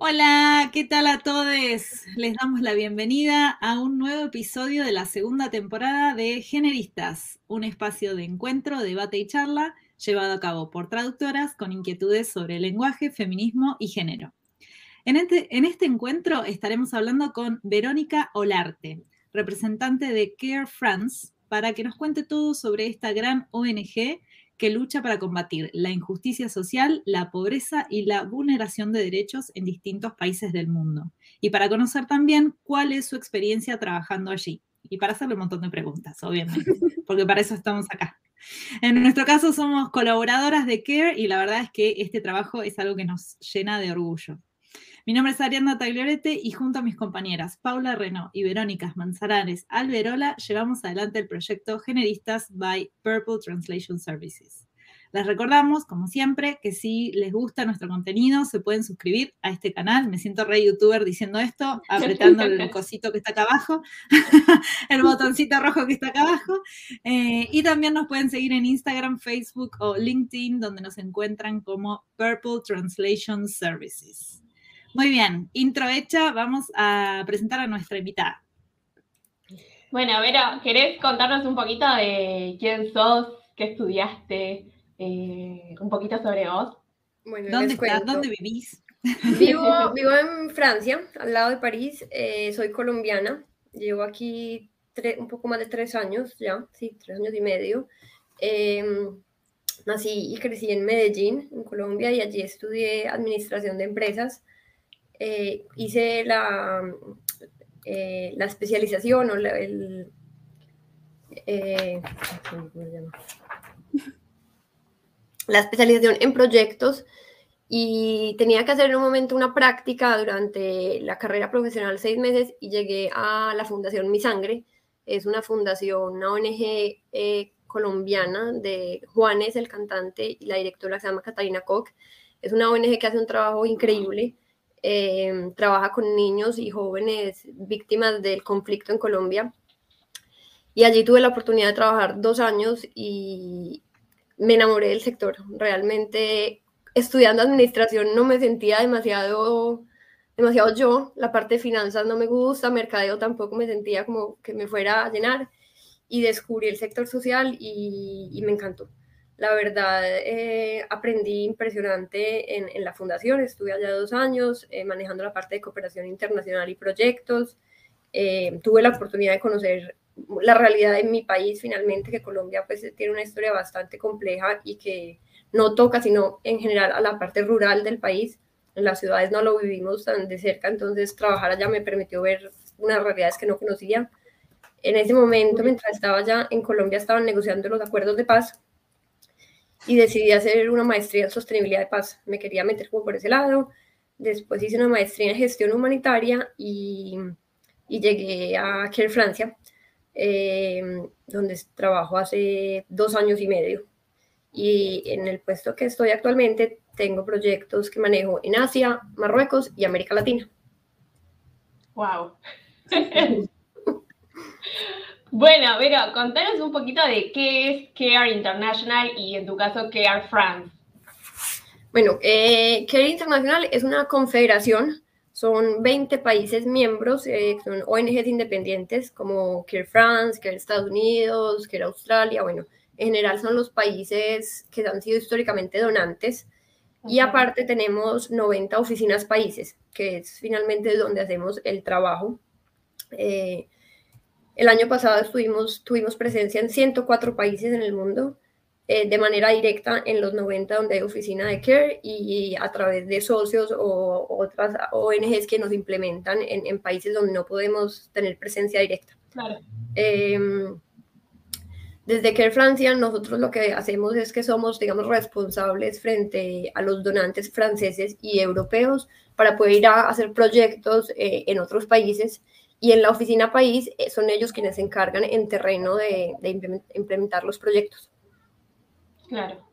Hola, ¿qué tal a todos? Les damos la bienvenida a un nuevo episodio de la segunda temporada de Generistas, un espacio de encuentro, debate y charla llevado a cabo por traductoras con inquietudes sobre lenguaje, feminismo y género. En este, este encuentro estaremos hablando con Verónica Olarte, representante de Care France, para que nos cuente todo sobre esta gran ONG que lucha para combatir la injusticia social, la pobreza y la vulneración de derechos en distintos países del mundo. Y para conocer también cuál es su experiencia trabajando allí. Y para hacerle un montón de preguntas, obviamente, porque para eso estamos acá. En nuestro caso somos colaboradoras de CARE y la verdad es que este trabajo es algo que nos llena de orgullo. Mi nombre es Ariana Tagliorete y junto a mis compañeras Paula Reno y Verónica Manzanares Alberola llevamos adelante el proyecto Generistas by Purple Translation Services. Les recordamos, como siempre, que si les gusta nuestro contenido, se pueden suscribir a este canal. Me siento re youtuber diciendo esto, apretando el cosito que está acá abajo, el botoncito rojo que está acá abajo. Eh, y también nos pueden seguir en Instagram, Facebook o LinkedIn, donde nos encuentran como Purple Translation Services. Muy bien, intro hecha, vamos a presentar a nuestra invitada. Bueno, Vera, ¿querés contarnos un poquito de quién sos, qué estudiaste, eh, un poquito sobre vos? Bueno, ¿Dónde estás? ¿Dónde vivís? Vivo, vivo en Francia, al lado de París. Eh, soy colombiana. Llevo aquí un poco más de tres años ya, sí, tres años y medio. Em, nací y crecí en Medellín, en Colombia, y allí estudié administración de empresas. Eh, hice la, eh, la especialización o el, eh, la especialización en proyectos y tenía que hacer en un momento una práctica durante la carrera profesional seis meses y llegué a la Fundación Mi Sangre. Es una fundación, una ONG colombiana de Juanes, el cantante, y la directora se llama Catalina Koch. Es una ONG que hace un trabajo increíble eh, trabaja con niños y jóvenes víctimas del conflicto en Colombia. Y allí tuve la oportunidad de trabajar dos años y me enamoré del sector. Realmente estudiando administración no me sentía demasiado, demasiado yo. La parte de finanzas no me gusta, mercadeo tampoco me sentía como que me fuera a llenar. Y descubrí el sector social y me encantó. La verdad, eh, aprendí impresionante en, la fundación, estuve allá dos años eh, manejando la parte de cooperación internacional y proyectos. Eh, tuve la oportunidad de conocer la realidad de mi país, finalmente, que Colombia pues tiene una historia bastante compleja y que no toca, sino en general a la parte rural del país. En las ciudades no lo vivimos tan de cerca, entonces trabajar allá me permitió ver unas realidades que no conocía. En ese momento, mientras estaba allá en Colombia, estaban negociando los acuerdos de paz y decidí hacer una maestría en sostenibilidad de paz. Me quería meter como por ese lado. Después hice una maestría en gestión humanitaria y, y llegué a Care Francia, eh, donde trabajo hace dos años y medio. Y en el puesto que estoy actualmente tengo proyectos que manejo en Asia, Marruecos y América Latina. ¡Wow! Bueno, pero contanos un poquito de qué es Care International y en tu caso Care France. Bueno, eh, Care International es una confederación, son 20 países miembros, eh, son ONGs independientes como Care France, Care Estados Unidos, Care Australia, bueno, en general son los países que han sido históricamente donantes. Y aparte tenemos 90 oficinas países, que es finalmente donde hacemos el trabajo. Eh, el año pasado estuvimos, tuvimos presencia en 104 países en el mundo, eh, de manera directa en los 90 donde hay oficina de CARE y, a través de socios o otras ONGs que nos implementan en, países donde no podemos tener presencia directa. Em, desde CARE Francia, nosotros lo que hacemos es que somos, digamos, responsables frente a los donantes franceses y europeos para poder ir a hacer proyectos eh, en otros países y en la oficina país eh, son ellos quienes se encargan en terreno de, implementar los proyectos. Claro.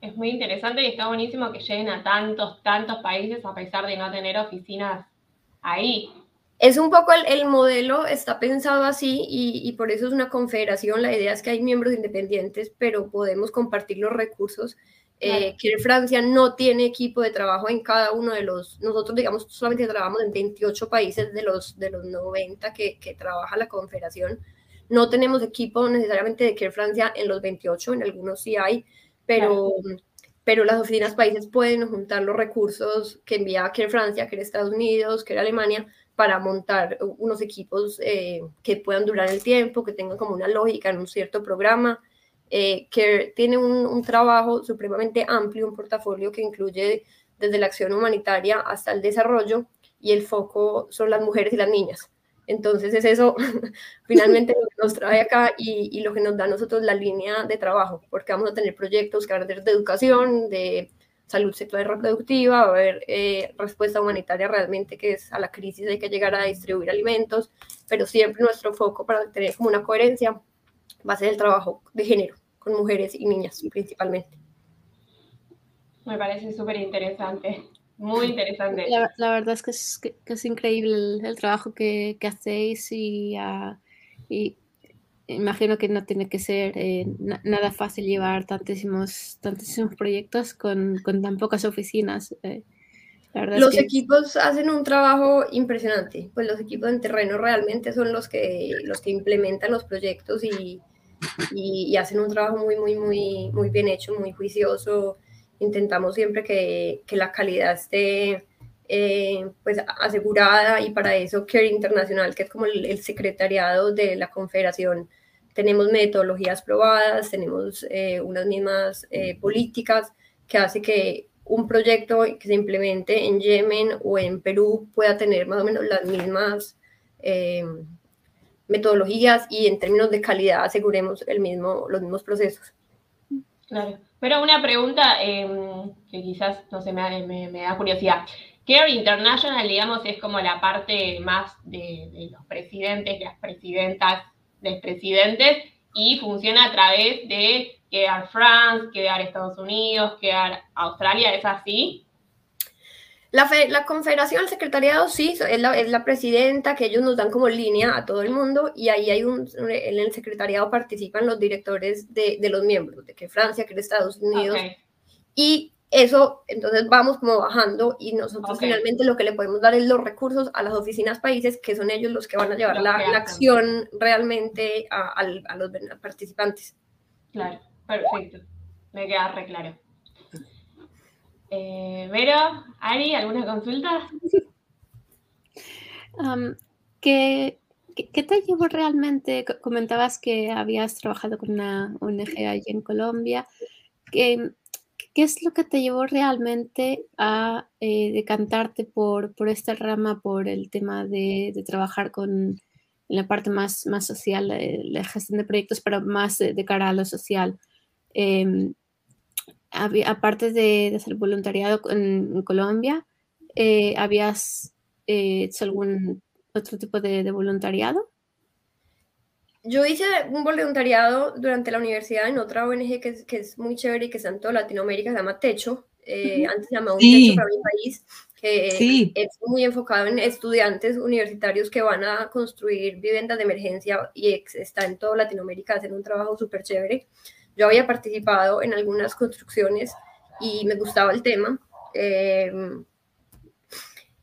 Es muy interesante y está buenísimo que lleguen a tantos, tantos países a pesar de no tener oficinas ahí. Es un poco el, modelo, está pensado así y, y, por eso es una confederación. La idea es que hay miembros independientes, pero podemos compartir los recursos Eh, que Francia no tiene equipo de trabajo en cada uno de los, nosotros digamos solamente trabajamos en 28 países de los, de los 90 que, que trabaja la Confederación. No tenemos equipo necesariamente de Care Francia en los 28, en algunos sí hay, pero, pero las oficinas países pueden juntar los recursos que envía Care Francia, Care Estados Unidos, Care Alemania, para montar unos equipos eh, que puedan durar el tiempo, que tengan como una lógica en un cierto programa eh, que tiene un, trabajo supremamente amplio, un portafolio que incluye desde la acción humanitaria hasta el desarrollo y el foco son las mujeres y las niñas. Entonces es eso finalmente lo que nos trae acá y, lo que nos da a nosotros la línea de trabajo, porque vamos a tener proyectos que van a de educación, de salud sexual y reproductiva, va a haber eh, respuesta humanitaria realmente que es a la crisis, hay que llegar a distribuir alimentos, pero siempre nuestro foco para tener como una coherencia va a ser el trabajo de género con mujeres y niñas principalmente. Me parece súper interesante, muy interesante. La, verdad es que es, que, es increíble el, trabajo que, que hacéis y, uh, y, imagino que no tiene que ser eh, nada fácil llevar tantísimos, tantísimos proyectos con, con tan pocas oficinas. Eh. los equipos hacen un trabajo impresionante, pues los equipos en terreno realmente son los que, los que implementan los proyectos y, y, hacen un trabajo muy, muy, muy, muy bien hecho, muy juicioso. Intentamos siempre que, que la calidad esté eh, pues asegurada y para eso Care Internacional, que es como el, secretariado de la confederación, tenemos metodologías probadas, tenemos eh, unas mismas eh, políticas que hace que un proyecto que se implemente en Yemen o en Perú pueda tener más o menos las mismas metodologías y en términos de calidad aseguremos el mismo, los mismos procesos. Claro. Pero una pregunta em, que quizás, no sé, me, me, da curiosidad. Care International, digamos, es como la parte más de, los presidentes, las presidentas, de presidentes, y funciona a través de Care France, Care Estados Unidos, Care Australia, ¿es así? La, la confederación, el secretariado, sí, es la, es la, presidenta, que ellos nos dan como línea a todo el mundo y ahí hay un, en el secretariado participan los directores de, de los miembros, de que Francia, que Estados Unidos. Y eso, entonces vamos como bajando y nosotros finalmente lo que le podemos dar es los recursos a las oficinas países, que son ellos los que van a llevar la, la, acción realmente a, a, a los participantes. Claro, perfecto. Me queda re claro. Eh, Vero, Ari, ¿alguna consulta? ¿qué, te llevó realmente? Comentabas que habías trabajado con una ONG allí en Colombia. ¿Qué, es lo que te llevó realmente a eh, decantarte por, esta rama, por el tema de, trabajar con la parte más, social, eh, la gestión de proyectos, pero más de, cara a lo social? Em, aparte de, hacer voluntariado en, Colombia, eh, ¿habías eh, hecho algún otro tipo de, voluntariado? Yo hice un voluntariado durante la universidad en otra ONG que, que es muy chévere y que está en toda Latinoamérica, se llama Techo. Eh, antes se llamaba Un Techo para mi país, que es muy enfocado en estudiantes universitarios que van a construir viviendas de emergencia y está en toda Latinoamérica, hacen un trabajo súper chévere. Yo había participado en algunas construcciones y me gustaba el tema. Em,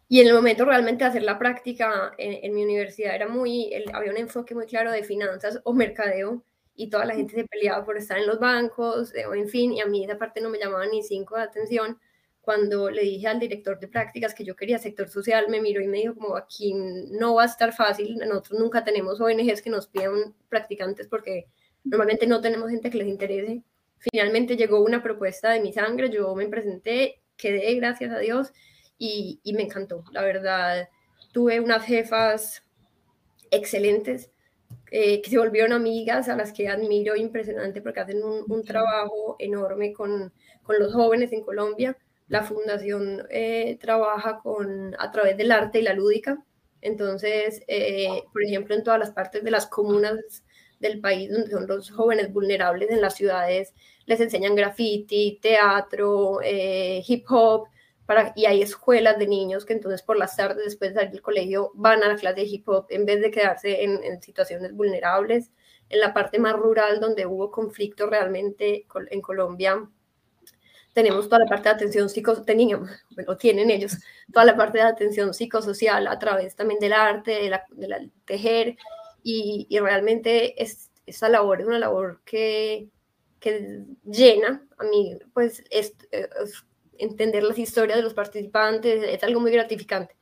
y en el momento realmente de hacer la práctica en, mi universidad era muy, había un enfoque muy claro de finanzas o mercadeo y toda la gente se peleaba por estar en los bancos, eh, o en fin, y a mí esa parte no me llamaba ni cinco de atención. Cuando le dije al director de prácticas que yo quería sector social, me miró y me dijo como aquí no va a estar fácil, nosotros nunca tenemos ONGs que nos pidan practicantes porque Normalmente no tenemos gente que les interese. Finalmente llegó una propuesta de mi sangre, yo me presenté, quedé, gracias a Dios, y, me encantó. La verdad, tuve unas jefas excelentes eh, que se volvieron amigas, a las que admiro impresionante porque hacen un, trabajo enorme con, con, los jóvenes en Colombia. La fundación eh, trabaja con, a través del arte y la lúdica. Entonces, eh, por ejemplo, en todas las partes de las comunas del país, donde son los jóvenes vulnerables en las ciudades, les enseñan graffiti, teatro, eh, hip hop, para, y hay escuelas de niños que entonces por las tardes, después de salir del colegio, van a la clase de hip hop en vez de quedarse en, situaciones vulnerables. En la parte más rural, donde hubo conflicto realmente en Colombia, tenemos toda la parte de atención psicosocial, bueno, tienen ellos, toda la parte de atención psicosocial a través también del arte, de de la tejer, y, y, realmente es, esa labor es una labor que, que llena a mí, pues, es, es, entender las historias de los participantes, es algo muy gratificante.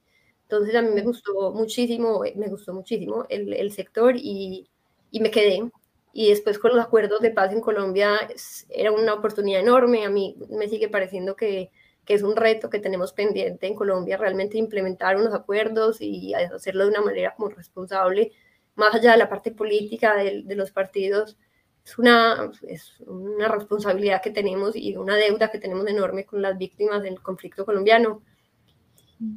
Entonces a mí me gustó muchísimo, me gustó muchísimo el, el sector y, y me quedé, y después con los acuerdos de paz en Colombia era una oportunidad enorme. A mí me sigue pareciendo que, que, es un reto que tenemos pendiente en Colombia, realmente implementar unos acuerdos y hacerlo de una manera como responsable, más allá de la parte política de, de los partidos. Es una, es una responsabilidad que tenemos y una deuda que tenemos enorme con las víctimas del conflicto colombiano.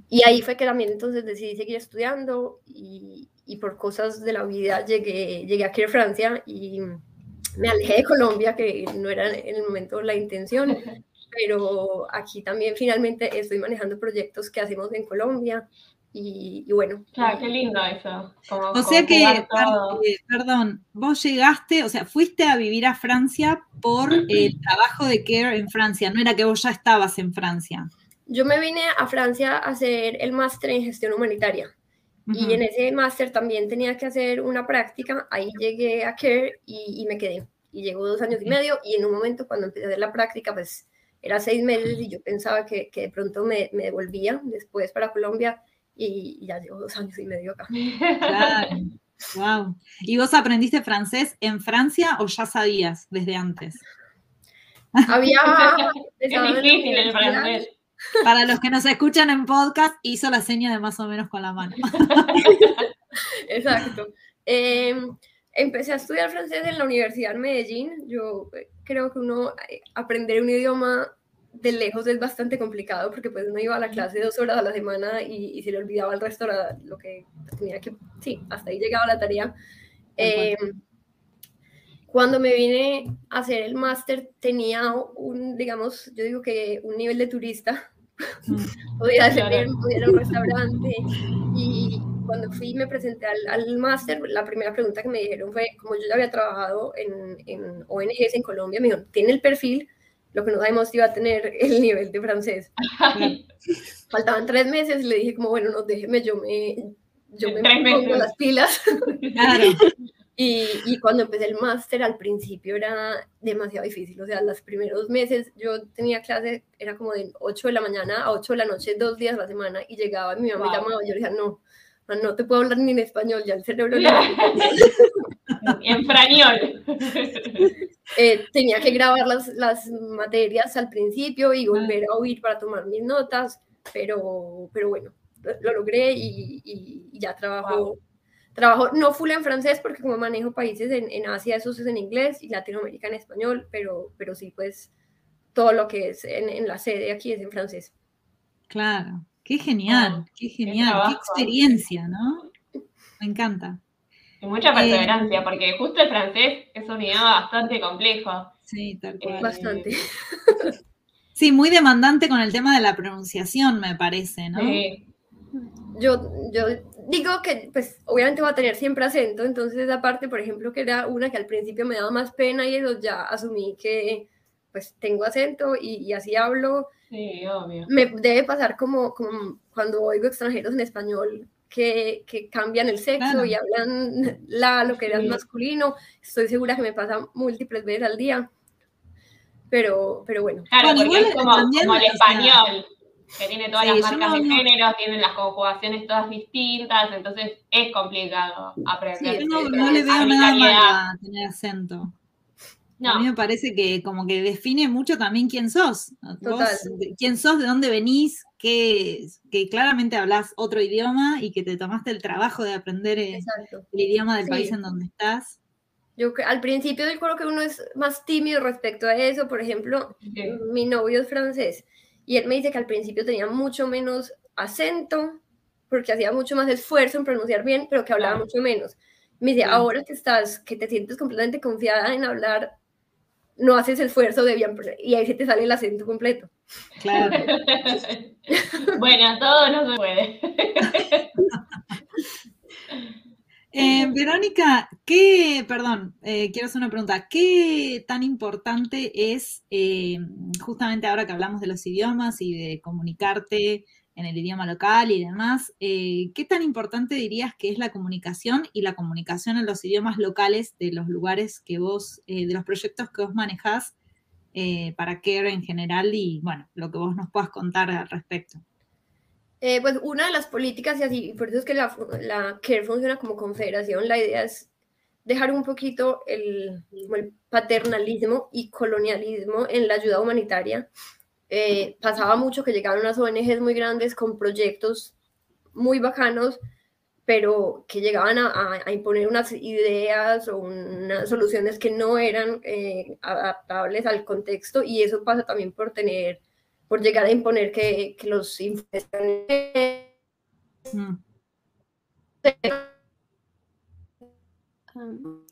Y ahí fue que también entonces decidí seguir estudiando y, y por cosas de la vida llegué, llegué aquí a Francia y me alejé de Colombia, que no era en el momento la intención, pero aquí también finalmente estoy manejando proyectos que hacemos en Colombia. Y, y bueno. Claro, qué lindo eso. Como, o sea que, eh, perdón, vos llegaste, o sea, fuiste a vivir a Francia por el trabajo de Care en Francia, no era que vos ya estabas en Francia. Yo me vine a Francia a hacer el máster en gestión humanitaria. Uh -huh. Y en ese máster también tenía que hacer una práctica. Ahí llegué a CARE y, y me quedé. Y llegó dos años y medio. Y en un momento, cuando empecé a hacer la práctica, pues era seis meses y yo pensaba que, que de pronto me, me, devolvía después para Colombia. Y, y, ya llevo dos años y medio acá. Claro. Wow. ¿Y vos aprendiste francés en Francia o ya sabías desde antes? Había. es difícil el francés. Para los que nos escuchan en podcast, hizo la seña de más o menos con la mano. Exacto. Eh, empecé a estudiar francés en la Universidad de Medellín. Yo eh, creo que uno eh, aprender un idioma de lejos es bastante complicado porque pues uno iba a la clase dos horas a la semana y, y se le olvidaba el resto lo que tenía que, sí, hasta ahí llegaba la tarea. Eh, cuando me vine a hacer el máster tenía un, digamos, yo digo que un nivel de turista. Podía, hacer, podía ir a un restaurante y cuando fui me presenté al, al máster, la primera pregunta que me dijeron fue, como yo ya había trabajado en, en ONGs en Colombia, me dijeron, ¿tiene el perfil? Lo que no sabemos si iba a tener el nivel de francés. Faltaban tres meses y le dije como, bueno, no, déjeme, yo me, yo me pongo las pilas. Claro. Y, y, cuando empecé el máster al principio era demasiado difícil, o sea, los primeros meses yo tenía clase, era como de 8 de la mañana a 8 de la noche, dos días a la semana, y llegaba y mi mamá wow. me llamaba, y yo le decía, no, no te puedo hablar ni en español, ya el cerebro no. en español. eh, tenía que grabar las, las materias al principio y volver a oír para tomar mis notas, pero, pero bueno, lo logré y, y, y ya trabajo. Wow Trabajo no full en francés porque como manejo países en, en, Asia, eso es en inglés y Latinoamérica en español, pero, pero sí, pues todo lo que es en, en la sede aquí es en francés. Claro, qué genial, oh, qué genial, qué, qué, experiencia, ¿no? Me encanta. Y mucha perseverancia, eh, porque justo el francés es un idioma bastante complejo. Sí, tal cual. Eh, bastante. Sí, muy demandante con el tema de la pronunciación, me parece, ¿no? Sí. Yo, yo digo que, pues, obviamente va a tener siempre acento, entonces esa parte, por ejemplo, que era una que al principio me daba más pena y eso ya asumí que, pues, tengo acento y, y así hablo. Sí, obvio. Me debe pasar como, como cuando oigo extranjeros en español que, que cambian el sexo claro. y hablan la, lo que era sí. masculino. Estoy segura que me pasa múltiples veces al día. Pero, pero bueno. Claro, bueno, porque es como, como el español que tiene todas sí, las marcas no, de género, no. tienen las conjugaciones todas distintas, entonces es complicado aprender. Sí, yo no, no le veo nada mal a tener acento. No. A mí me parece que como que define mucho también quién sos. Vos, quién sos, de dónde venís, que, que claramente hablas otro idioma y que te tomaste el trabajo de aprender el, el idioma del sí. país en donde estás. Yo al principio yo creo que uno es más tímido respecto a eso. Por ejemplo, sí. mi novio es francés y él me dice que al principio tenía mucho menos acento, porque hacía mucho más esfuerzo en pronunciar bien, pero que hablaba mucho menos. Me dice, ahora que estás, que te sientes completamente confiada en hablar, no haces esfuerzo de bien, y ahí se te sale el acento completo. Claro. bueno, todo no se puede. Eh, Verónica, ¿Qué, perdón, eh, quiero hacer una pregunta, ¿qué tan importante es, eh, justamente ahora que hablamos de los idiomas y de comunicarte en el idioma local y demás, eh, qué tan importante dirías que es la comunicación y la comunicación en los idiomas locales de los lugares que vos, de los proyectos que vos manejás para CARE en general y, bueno, lo que vos nos puedas contar al respecto? pues una de las políticas, y así, por eso es que la, la CARE funciona como confederación, la idea es dejar un poquito el, paternalismo y colonialismo en la ayuda humanitaria. Eh, pasaba mucho que llegaban unas ONGs muy grandes con proyectos muy bacanos, pero que llegaban a, imponer unas ideas o unas soluciones que no eran eh, adaptables al contexto y eso pasa también por tener, por llegar a imponer que, que los mm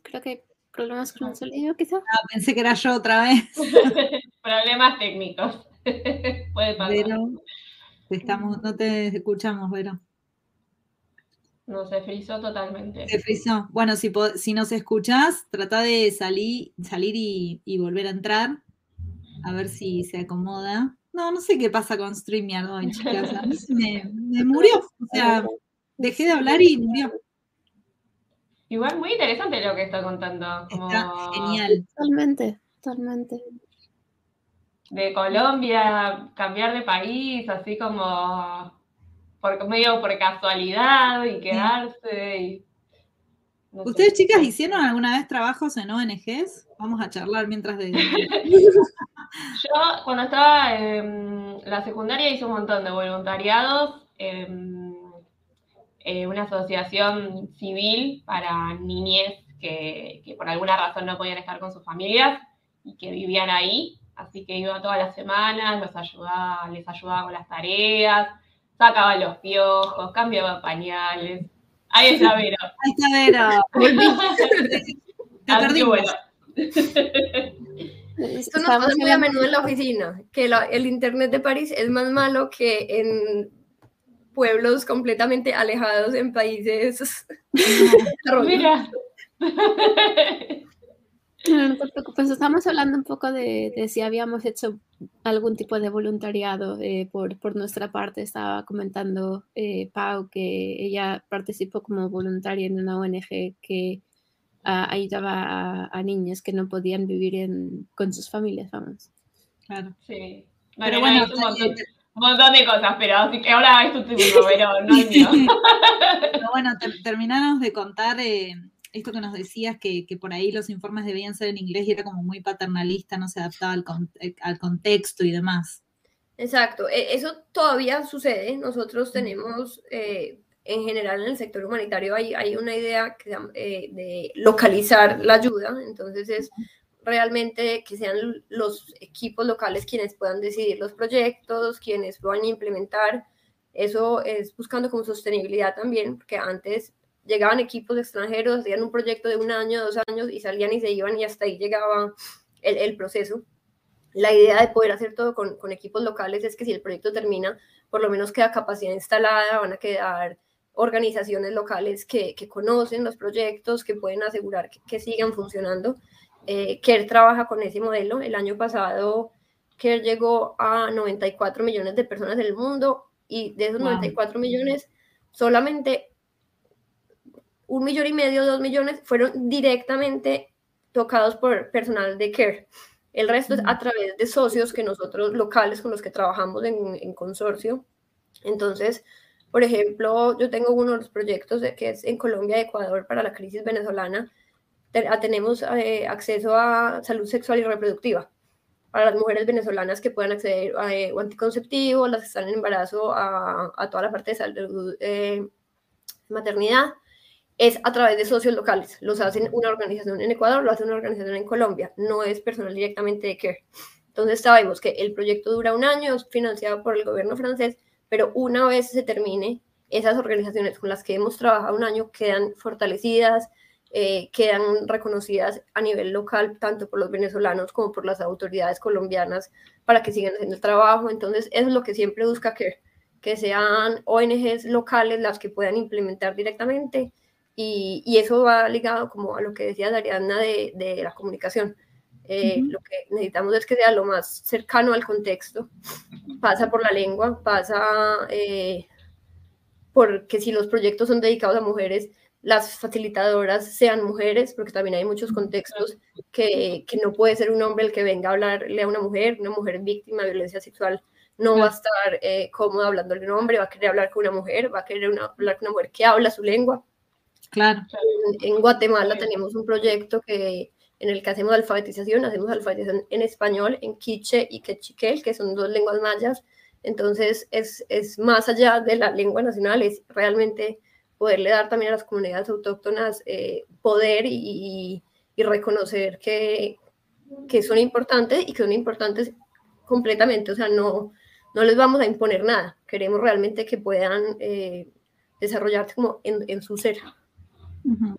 creo que hay problemas con el sonido, quizá. Ah, pensé que era yo otra vez. problemas técnicos. Puede pasar. Vero, estamos, no te escuchamos, Vero. No, se frizó totalmente. Se frizó. Bueno, si, si nos escuchás, trata de salir, salir y, volver a entrar. A ver si se acomoda. No, no sé qué pasa con StreamYard hoy, chicas. A mí me, me murió. O sea, dejé de hablar y murió. Igual muy interesante lo que está contando. Está genial. Totalmente, totalmente. De Colombia, cambiar de país, así como por medio por casualidad y quedarse. ¿Ustedes, chicas, hicieron alguna vez trabajos en ONGs? Vamos a charlar mientras de. Yo, cuando estaba en la secundaria, hice un montón de voluntariados. Eh, una asociación civil para niñez que, por alguna razón no podían estar con sus familias y que vivían ahí. Así que iba todas las semanas, los ayudaba, les ayudaba con las tareas, sacaba los piojos, cambiaba pañales. Ahí está Vero. Ahí está Vero. Te perdí. Bueno. Esto nos pasa muy a menudo en la oficina, que el internet de París es más malo que en pueblos completamente alejados en países. Mira. No, te preocupes, estamos hablando un poco de, si habíamos hecho algún tipo de voluntariado eh, por, por, nuestra parte. Estaba comentando eh, Pau que ella participó como voluntaria en una ONG que uh, ayudaba a, niños que no podían vivir en, con sus familias, vamos. Claro, sí. Pero bueno, un montón de cosas, pero así que ahora es tu turno, pero no es mío. Pero bueno, terminamos de contar eh, esto que nos decías, que, por ahí los informes debían ser en inglés y era como muy paternalista, no se adaptaba al, eh, al contexto y demás. Exacto, e, eso todavía sucede. Nosotros tenemos, eh, en general en el sector humanitario, hay, hay una idea que, de localizar la ayuda, entonces es realmente que sean los equipos locales quienes puedan decidir los proyectos, quienes puedan implementar. Eso es buscando como sostenibilidad también, porque antes llegaban equipos extranjeros, hacían un proyecto de un año, dos años y salían y se iban y hasta ahí llegaba el, el proceso. La idea de poder hacer todo con, con, equipos locales es que si el proyecto termina, por lo menos queda capacidad instalada, van a quedar organizaciones locales que, que conocen los proyectos, que pueden asegurar que, que sigan funcionando eh, Care trabaja con ese modelo. El año pasado Care llegó a 94 millones de personas en el mundo y de esos 94 millones, solamente un millón y medio, dos millones fueron directamente tocados por personal de Care. El resto es a través de socios que nosotros locales con los que trabajamos en, en consorcio. Entonces, por ejemplo, yo tengo uno de los proyectos que es en Colombia y Ecuador para la crisis venezolana, tenemos eh, acceso a salud sexual y reproductiva para las mujeres venezolanas que puedan acceder a eh, anticonceptivo, las que están en embarazo, a, a toda la parte de salud, eh, maternidad, es a través de socios locales. Los hacen una organización en Ecuador, lo hace una organización en Colombia, no es personal directamente de CARE. Entonces sabemos que el proyecto dura un año, es financiado por el gobierno francés, pero una vez se termine, esas organizaciones con las que hemos trabajado un año quedan fortalecidas, eh, quedan reconocidas a nivel local, tanto por los venezolanos como por las autoridades colombianas, para que sigan haciendo el trabajo. Entonces, es lo que siempre busca que, que sean ONGs locales las que puedan implementar directamente y, y, eso va ligado como a lo que decía Dariana de, de la comunicación. Eh, Lo que necesitamos es que sea lo más cercano al contexto. Pasa por la lengua, pasa eh, porque si los proyectos son dedicados a mujeres, las facilitadoras sean mujeres, porque también hay muchos contextos que, que, no puede ser un hombre el que venga a hablarle a una mujer, una mujer víctima de violencia sexual no va a estar eh, cómoda hablándole a un hombre, va a querer hablar con una mujer, va a querer una, hablar con una mujer que habla su lengua. Claro. En, Guatemala tenemos un proyecto que, en el que hacemos alfabetización, hacemos alfabetización en español, en quiche y quechiquel, que son dos lenguas mayas. Entonces, es, es más allá de la lengua nacional, es realmente poderle dar también a las comunidades autóctonas eh, poder y, y, reconocer que, que son importantes y que son importantes completamente. O sea, no, no les vamos a imponer nada. Queremos realmente que puedan eh, desarrollarse como en, en su ser. Uh -huh.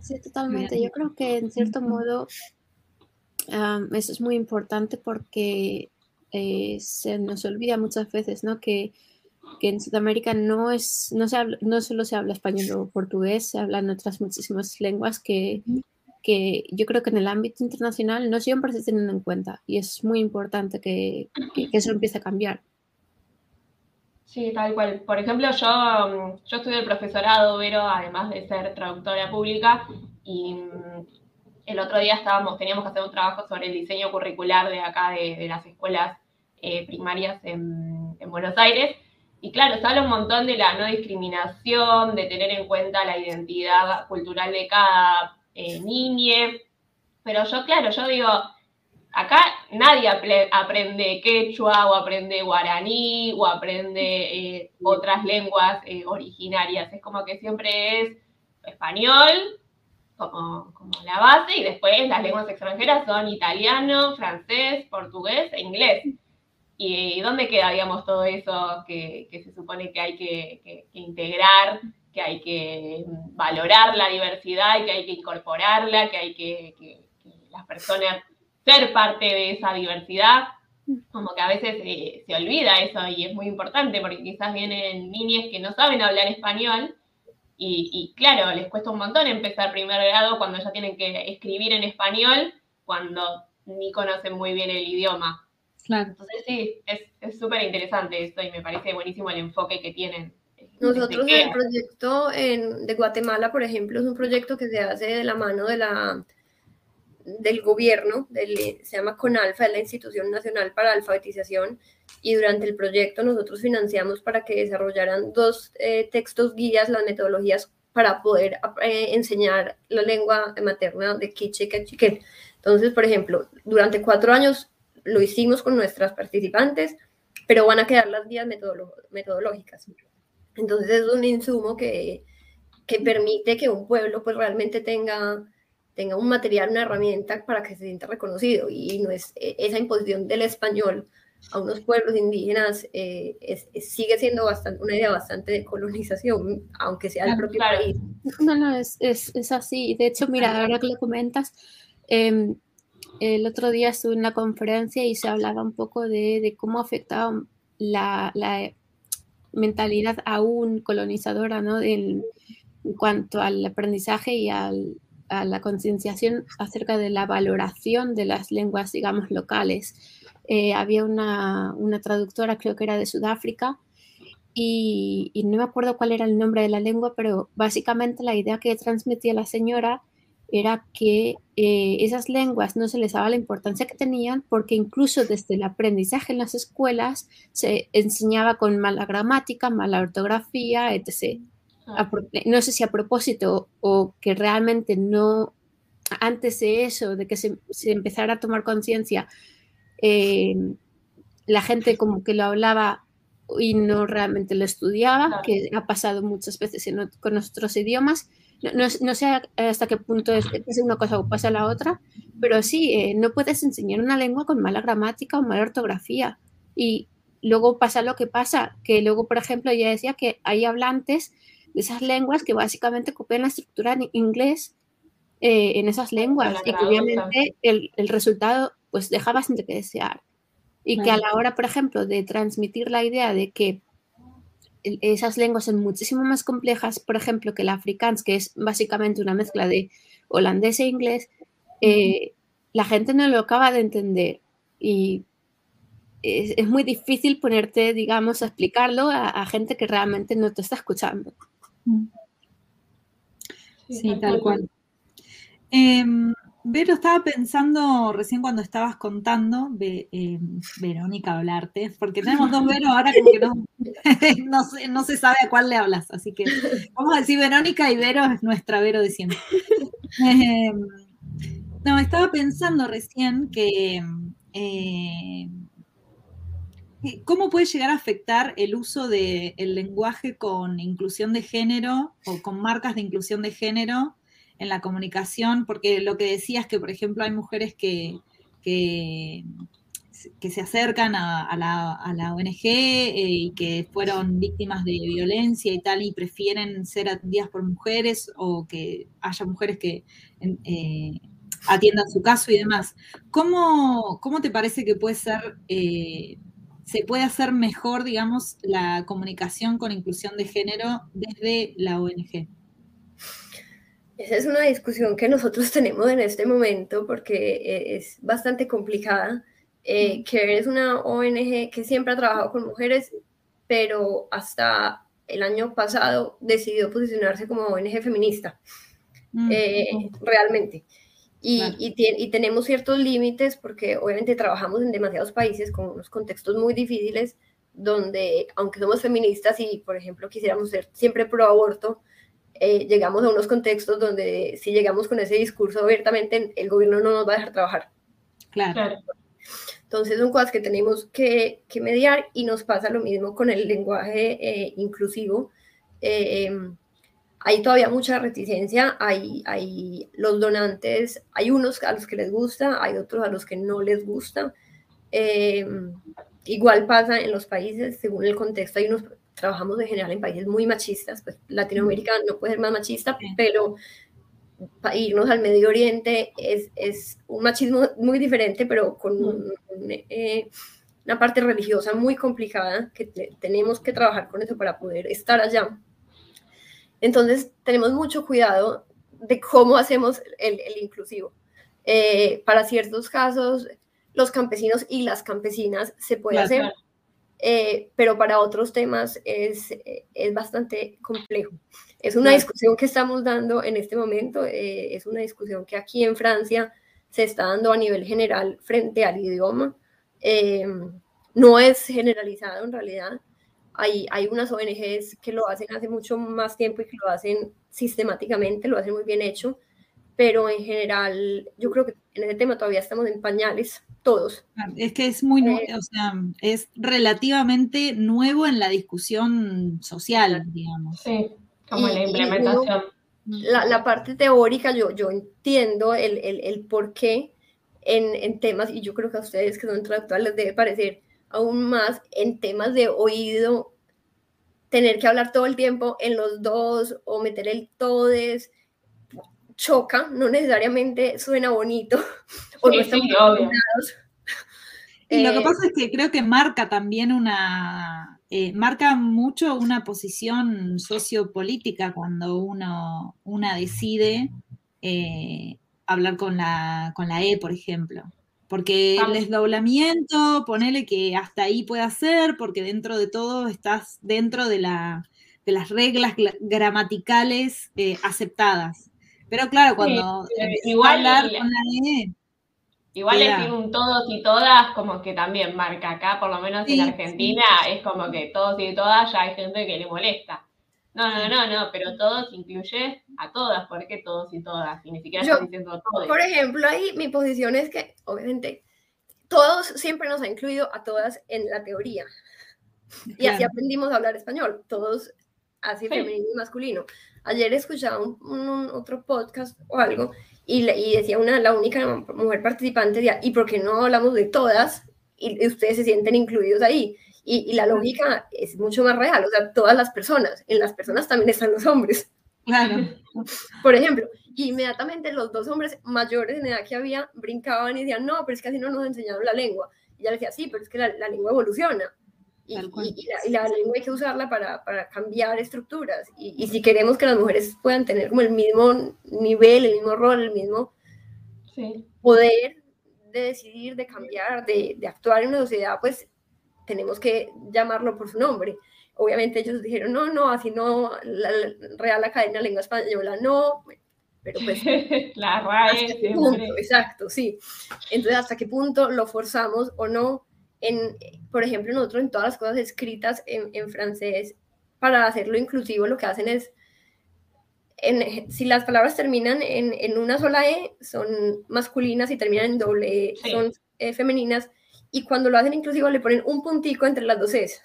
Sí, totalmente. Yo creo que en cierto modo um, eso es muy importante porque eh, se nos olvida muchas veces, ¿no? Que, que en Sudamérica no, es, no, se habla, no solo se habla español o portugués, se hablan otras muchísimas lenguas que, que yo creo que en el ámbito internacional no siempre se tienen en cuenta y es muy importante que, que, que eso empiece a cambiar. Sí, tal cual. Por ejemplo, yo, mm, yo estudié el profesorado, pero además de ser traductora pública, y mm, el otro día estábamos, teníamos que hacer un trabajo sobre el diseño curricular de acá, de, las escuelas eh, primarias en, en, Buenos Aires. Y claro, se habla un montón de la no discriminación, de tener en cuenta la identidad cultural de cada eh, niñe. Pero yo, claro, yo digo, acá nadie aprende quechua o aprende guaraní o aprende eh, otras lenguas eh, originarias. Es como que siempre es español como, como, la base y después las lenguas extranjeras son italiano, francés, portugués e inglés. ¿Y dónde queda, digamos, todo eso que, que se supone que hay que, que, que, integrar, que hay que valorar la diversidad y que hay que incorporarla, que hay que, las personas ser parte de esa diversidad, como que a veces eh, se olvida eso y es muy importante porque quizás vienen niñas que no saben hablar español y, y, claro, les cuesta un montón empezar primer grado cuando ya tienen que escribir en español cuando ni conocen muy bien el idioma. Claro. Entonces sí, es súper interesante esto y me parece buenísimo el enfoque que tienen. Nosotros el proyecto en, de Guatemala, por ejemplo, es un proyecto que se hace de la mano de la del gobierno, del, se llama CONALFA, es la Institución Nacional para Alfabetización, y durante el proyecto nosotros financiamos para que desarrollaran dos eh, textos guías, las metodologías para poder eh, enseñar la lengua materna de quiche cachiquel. Entonces, por ejemplo, durante cuatro años lo hicimos con nuestras participantes, pero van a quedar las guías metodológicas. Entonces es un insumo que, que permite que un pueblo pues realmente tenga tenga un material, una herramienta para que se sienta reconocido y no es e, esa imposición del español a unos pueblos indígenas eh, es, es, sigue siendo bastante, una idea bastante de colonización, aunque sea el propio claro. país. No, no, es, es, es, así. De hecho, mira, ahora que lo comentas, eh, el otro día estuve en una conferencia y se hablaba un poco de, de cómo afectaba la, la, mentalidad aún colonizadora, ¿no? En, en cuanto al aprendizaje y al, a la concienciación acerca de la valoración de las lenguas, digamos, locales. Eh, había una, una, traductora, creo que era de Sudáfrica, y, no me acuerdo cuál era el nombre de la lengua, pero básicamente la idea que transmitía la señora era que eh, esas lenguas no se les daba la importancia que tenían porque incluso desde el aprendizaje en las escuelas se enseñaba con mala gramática, mala ortografía, etc no sé si a propósito o que realmente no, antes de eso, de que se, se empezara a tomar conciencia, eh, la gente como que lo hablaba y no realmente lo estudiaba, claro. que ha pasado muchas veces en, con otros idiomas. No, no, no, sé hasta qué punto es, es, una cosa o pasa la otra, pero sí, eh, no puedes enseñar una lengua con mala gramática o mala ortografía. Y luego pasa lo que pasa, que luego, por ejemplo, ya decía que hay hablantes esas lenguas que básicamente copian la estructura en inglés eh, en esas lenguas y que obviamente el, el, resultado pues deja bastante que desear. Y que a la hora, por ejemplo, de transmitir la idea de que esas lenguas son muchísimo más complejas, por ejemplo, que el afrikaans, que es básicamente una mezcla de holandés e inglés, eh, la gente no lo acaba de entender y es, muy difícil ponerte, digamos, a explicarlo a, gente que realmente no te está escuchando. Sí, tal cual. Em, Vero, estaba pensando recién cuando estabas contando, em, Verónica hablarte, porque tenemos dos Vero, ahora como que no, se sabe a cuál le hablas, así que vamos a decir Verónica y Vero es nuestra Vero de siempre. Em, no, estaba pensando recién que eh, ¿Cómo puede llegar a afectar el uso del lenguaje con inclusión de género o con marcas de inclusión de género en la comunicación? Porque lo que decías que, por ejemplo, hay mujeres que, que, se acercan a, la, ONG eh, y que fueron víctimas de violencia y tal y prefieren ser atendidas por mujeres o que haya mujeres que... Eh, atiendan su caso y demás. ¿Cómo, cómo te parece que puede ser eh, se puede hacer mejor, digamos, la comunicación con inclusión de género desde la ONG? Esa es una discusión que nosotros tenemos en este momento porque eh, es bastante complicada. Eh, CARE es una ONG que siempre ha trabajado con mujeres, pero hasta el año pasado decidió posicionarse como ONG feminista, mm, eh, realmente. Y, y, tenemos ciertos límites porque obviamente trabajamos en demasiados países con unos contextos muy difíciles donde, aunque somos feministas y, por ejemplo, quisiéramos ser siempre pro aborto, eh, llegamos a unos contextos donde si llegamos con ese discurso abiertamente, el gobierno no nos va a dejar trabajar. Claro. Entonces son cosas que tenemos que, que mediar y nos pasa lo mismo con el lenguaje eh, inclusivo. Eh, hay todavía mucha reticencia, hay, hay los donantes, hay unos a los que les gusta, hay otros a los que no les gusta. Em, igual pasa en los países, según el contexto, hay unos, trabajamos en general en países muy machistas, pues Latinoamérica no puede ser más machista, pero irnos al Medio Oriente es, es un machismo muy diferente, pero con eh, una parte religiosa muy complicada, que tenemos que trabajar con eso para poder estar allá. Entonces, tenemos mucho cuidado de cómo hacemos el, inclusivo. Eh, para ciertos casos, los campesinos y las campesinas se puede hacer, eh, pero para otros temas es, es, bastante complejo. Es una discusión que estamos dando en este momento, eh, es una discusión que aquí en Francia se está dando a nivel general frente al idioma. no es generalizado en realidad, hay, hay unas ONGs que lo hacen hace mucho más tiempo y que lo hacen sistemáticamente, lo hacen muy bien hecho, pero en general yo creo que en ese tema todavía estamos en pañales, todos. Es que es muy, eh, o sea, es relativamente nuevo en la discusión social, digamos. Sí, como la implementación. la, la, parte teórica, yo, yo entiendo el, el, el por qué en, en, temas, y yo creo que a ustedes que son traductores les debe parecer aún más en temas de oído, tener que hablar todo el tiempo en los dos o meter el todes, choca, no necesariamente suena bonito o no estamos y lo que eh, pasa es que creo que marca también una, eh, marca mucho una posición sociopolítica cuando uno una decide eh, hablar con la, con la E, por ejemplo. Porque el desdoblamiento, ponele que hasta ahí puede ser, porque dentro de todo estás dentro de, la, de las reglas gramaticales eh, aceptadas. Pero claro, cuando igual hablar con la E, Igual decir un todos y todas, como que también marca acá, por lo menos en Argentina, es como que todos y todas ya hay gente que le molesta. No, no, no, no, pero todos incluye a todas, ¿por qué todos y todas? Y ni siquiera Yo, diciendo todos. Por ejemplo, ahí mi posición es que, obviamente, todos siempre nos ha incluido a todas en la teoría. Y así aprendimos a hablar español, todos así femenino y masculino. Ayer escuchaba un, otro podcast o algo y, y, decía una, la única mujer participante, decía, ¿y por qué no hablamos de todas? y ustedes se sienten incluidos ahí. Y, la lógica es mucho más real, o sea, todas las personas, en las personas también están los hombres. Claro. Por ejemplo, inmediatamente los dos hombres mayores en edad que había brincaban y decían, no, pero es que así no nos enseñaron la lengua. Y ella decía, sí, pero es que la, lengua evoluciona. Y, la, lengua hay que usarla para, para cambiar estructuras. Y, si queremos que las mujeres puedan tener como el mismo nivel, el mismo rol, el mismo poder de decidir, de cambiar, de, de, actuar en una sociedad, pues tenemos que llamarlo por su nombre. Obviamente ellos dijeron, no, no, así no, la Real Academia de Lengua Española no, pero pues... la RAE, Exacto, sí. Entonces, ¿hasta qué punto lo forzamos o no? en, por ejemplo, nosotros en todas las cosas escritas en, en francés, para hacerlo inclusivo, lo que hacen es, en, si las palabras terminan en, en, una sola E, son masculinas y terminan en doble E, son eh, femeninas, y cuando lo hacen inclusivo le ponen un puntico entre las dos E's.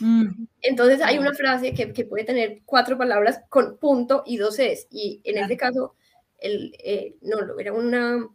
Mm. Entonces hay una frase que, que, puede tener cuatro palabras con punto y dos E's, y en este caso, el, eh, no, era una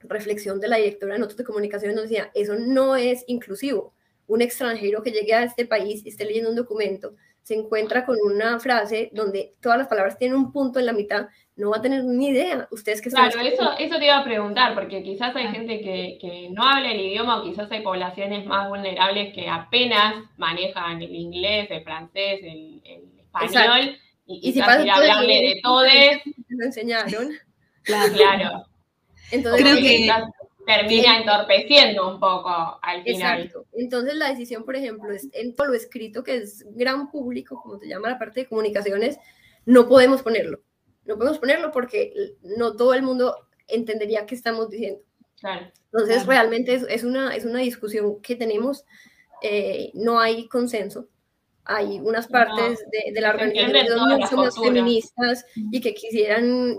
reflexión de la directora de Notas de Comunicación nos decía, eso no es inclusivo. Un extranjero que llegue a este país y esté leyendo un documento, se encuentra con una frase donde todas las palabras tienen un punto en la mitad, no va a tener ni idea. Ustedes que Claro, eso, eso te iba a preguntar, porque quizás hay gente que, que, no habla el idioma o quizás hay poblaciones más vulnerables que apenas manejan el inglés, el francés, el, español, y, y si ir a hablarle de todos. Lo enseñaron. Claro. claro. Entonces, creo que termina entorpeciendo un poco al final. Exacto. Entonces, la decisión, por ejemplo, es en todo lo escrito, que es gran público, como se llama la parte de comunicaciones, no podemos ponerlo. No podemos ponerlo porque no todo el mundo entendería qué estamos diciendo. Entonces, realmente es, una, es una discusión que tenemos, eh, no hay consenso. Hay unas partes de, de, la organización mucho más feministas y que quisieran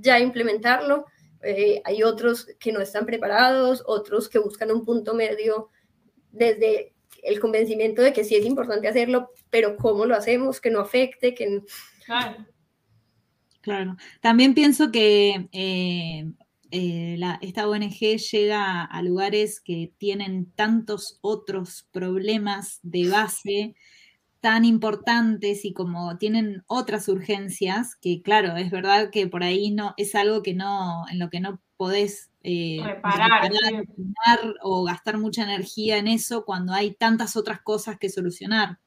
ya implementarlo, eh, hay otros que no están preparados, otros que buscan un punto medio desde el convencimiento de que sí es importante hacerlo, pero cómo lo hacemos, que no afecte, que... Claro. Claro. También pienso que eh, eh, esta ONG llega a lugares que tienen tantos otros problemas de base tan importantes y como tienen otras urgencias, que claro, es verdad que por ahí no es algo que no, en lo que no podés eh, reparar, o gastar mucha energía en eso cuando hay tantas otras cosas que solucionar.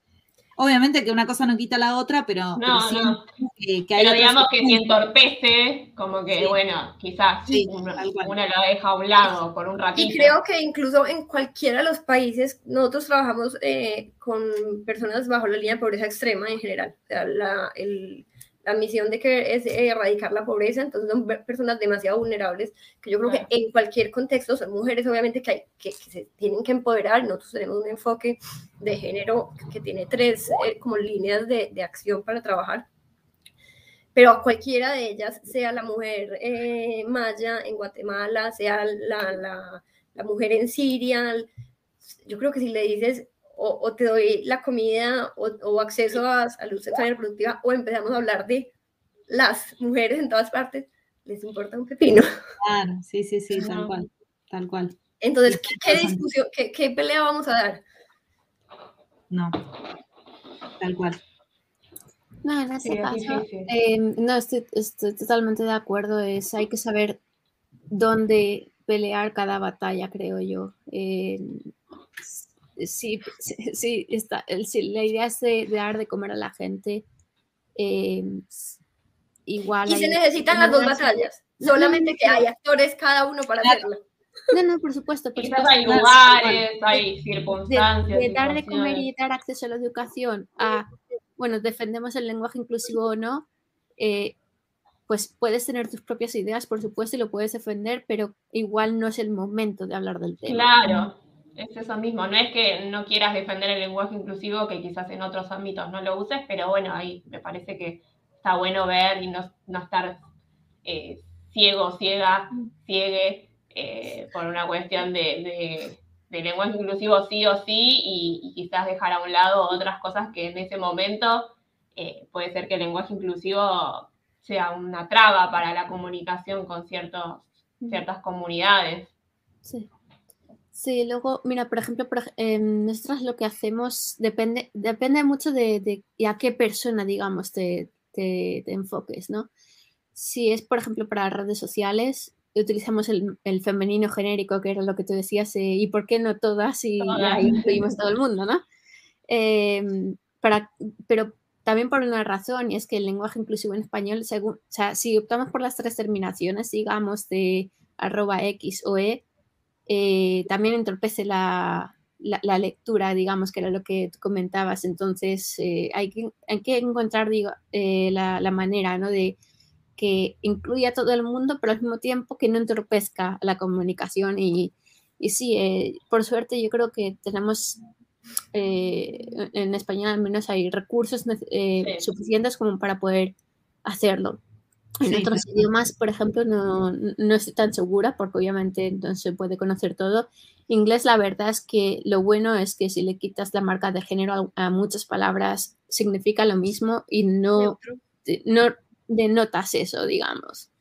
Obviamente que una cosa no quita la otra, pero, no, Que, hay digamos que si entorpece, como que, bueno, quizás uno, lo deja a un lado por un ratito. Y creo que incluso en cualquiera de los países, nosotros trabajamos eh, con personas bajo la línea de pobreza extrema en general. O sea, la, el, la misión de que es erradicar la pobreza, entonces son personas demasiado vulnerables, que yo creo que en cualquier contexto son mujeres obviamente que, hay, que, se tienen que empoderar, nosotros tenemos un enfoque de género que tiene tres eh, como líneas de, de, acción para trabajar, pero a cualquiera de ellas, sea la mujer eh, maya en Guatemala, sea la, la, la mujer en Siria, yo creo que si le dices o, te doy la comida o, acceso a salud sexual y reproductiva o empezamos a hablar de las mujeres en todas partes, les importa un pepino. Claro, sí, sí, sí, tal cual, tal cual. Entonces, ¿qué, discusión, qué, qué, pelea vamos a dar? No, tal cual. No, en ese caso, em, no, estoy, estoy, totalmente de acuerdo, es, hay que saber dónde pelear cada batalla, creo yo. Eh, sí, sí, está, la idea es de, dar de comer a la gente. Eh, igual. Y se necesitan las dos batallas, solamente que hay actores cada uno para hacerlo. No, no, por supuesto. Por supuesto hay lugares, hay circunstancias. De, dar de comer y dar acceso a la educación a, bueno, defendemos el lenguaje inclusivo o no, eh, pues puedes tener tus propias ideas, por supuesto, y lo puedes defender, pero igual no es el momento de hablar del tema. Claro, es eso mismo, no es que no quieras defender el lenguaje inclusivo, que quizás en otros ámbitos no lo uses, pero bueno, ahí me parece que está bueno ver y no, estar eh, ciego, ciega, ciegue eh, por una cuestión de, lenguaje inclusivo sí o sí y, quizás dejar a un lado otras cosas que en ese momento eh, puede ser que el lenguaje inclusivo sea una traba para la comunicación con ciertos, ciertas comunidades. Sí. Sí, luego, mira, por ejemplo, por, nosotros lo que hacemos depende, depende mucho de, a qué persona, digamos, te, enfoques, ¿no? Si es, por ejemplo, para redes sociales, utilizamos el, femenino genérico, que era lo que tú decías, eh, y por qué no todas, y ahí incluimos todo el mundo, ¿no? em, para, pero también por una razón, y es que el lenguaje inclusivo en español, según, o sea, si optamos por las tres terminaciones, digamos, de arroba X o E, eh, también entorpece la, la, lectura, digamos, que era lo que comentabas. Entonces, eh, hay, que, hay que encontrar digo, eh, la, la, manera, ¿no? De que incluya a todo el mundo, pero al mismo tiempo que no entorpezca la comunicación. Y, y sí, eh, por suerte yo creo que tenemos, en español al menos hay recursos suficientes como para poder hacerlo. En otros idiomas, por ejemplo, no, no, estoy tan segura porque obviamente entonces se puede conocer todo. Inglés, la verdad es que lo bueno es que si le quitas la marca de género a, muchas palabras, significa lo mismo y no, no denotas eso, digamos.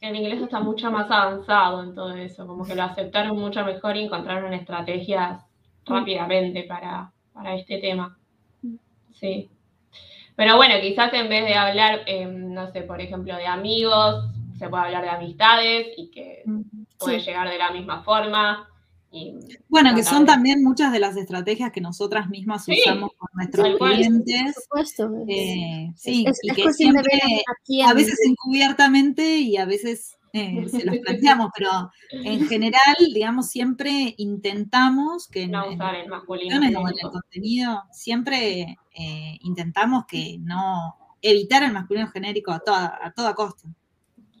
En inglés está mucho más avanzado en todo eso, como que lo aceptaron mucho mejor y encontraron estrategias mm. rápidamente para, para este tema. Mm. Sí. Pero bueno, quizás en vez de hablar, em, no sé, por ejemplo, de amigos, se puede hablar de amistades y que puede llegar de la misma forma. bueno, que son también muchas de las estrategias que nosotras mismas usamos con nuestros clientes. Por supuesto. Eh, sí, y que siempre, a veces encubiertamente y a veces eh, se los planteamos, pero en general, digamos, siempre intentamos que no en, usar el masculino. En el contenido, siempre eh, intentamos que no evitar el masculino genérico a toda, a toda costa.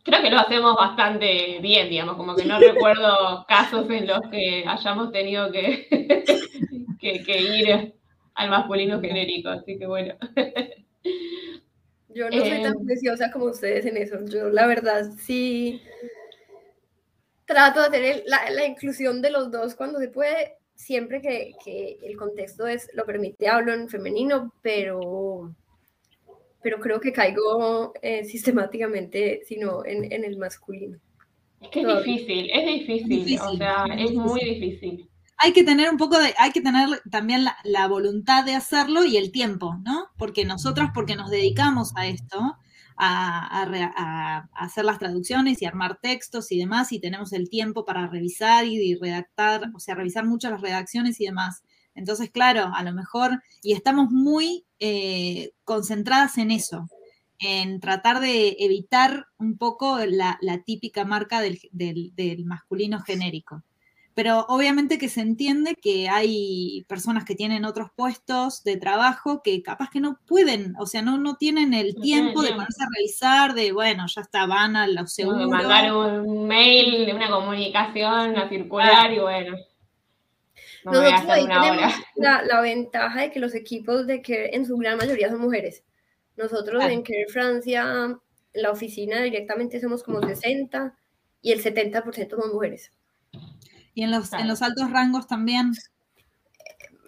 Creo que lo hacemos bastante bien, digamos, como que no recuerdo casos en los que hayamos tenido que, que ir al masculino genérico, así que bueno. Yo no soy tan preciosa como ustedes en eso. Yo, la verdad, sí trato de hacer la, inclusión de los dos cuando se puede, siempre que, el contexto es, lo permite, hablo en femenino, pero, pero creo que caigo eh, sistemáticamente, sino en, el masculino. Es que es difícil, es difícil, o sea, es muy difícil hay que tener un poco de, hay que tener también la, voluntad de hacerlo y el tiempo, ¿no? Porque nosotros, porque nos dedicamos a esto, a, hacer las traducciones y armar textos y demás, y tenemos el tiempo para revisar y, redactar, o sea, revisar muchas las redacciones y demás. Entonces, claro, a lo mejor, y estamos muy eh, concentradas en eso, en tratar de evitar un poco la, típica marca del masculino genérico pero obviamente que se entiende que hay personas que tienen otros puestos de trabajo que capaz que no pueden, o sea, no, no tienen el tiempo de ponerse a revisar, de bueno, ya está, van a los seguros. De mandar un mail, de una comunicación, a circular y bueno. No Nosotros ahí tenemos la, ventaja de que los equipos de que en su gran mayoría son mujeres. Nosotros en Care Francia, la oficina directamente somos como 60 y el 70% son mujeres. ¿Y en los, en los altos rangos también?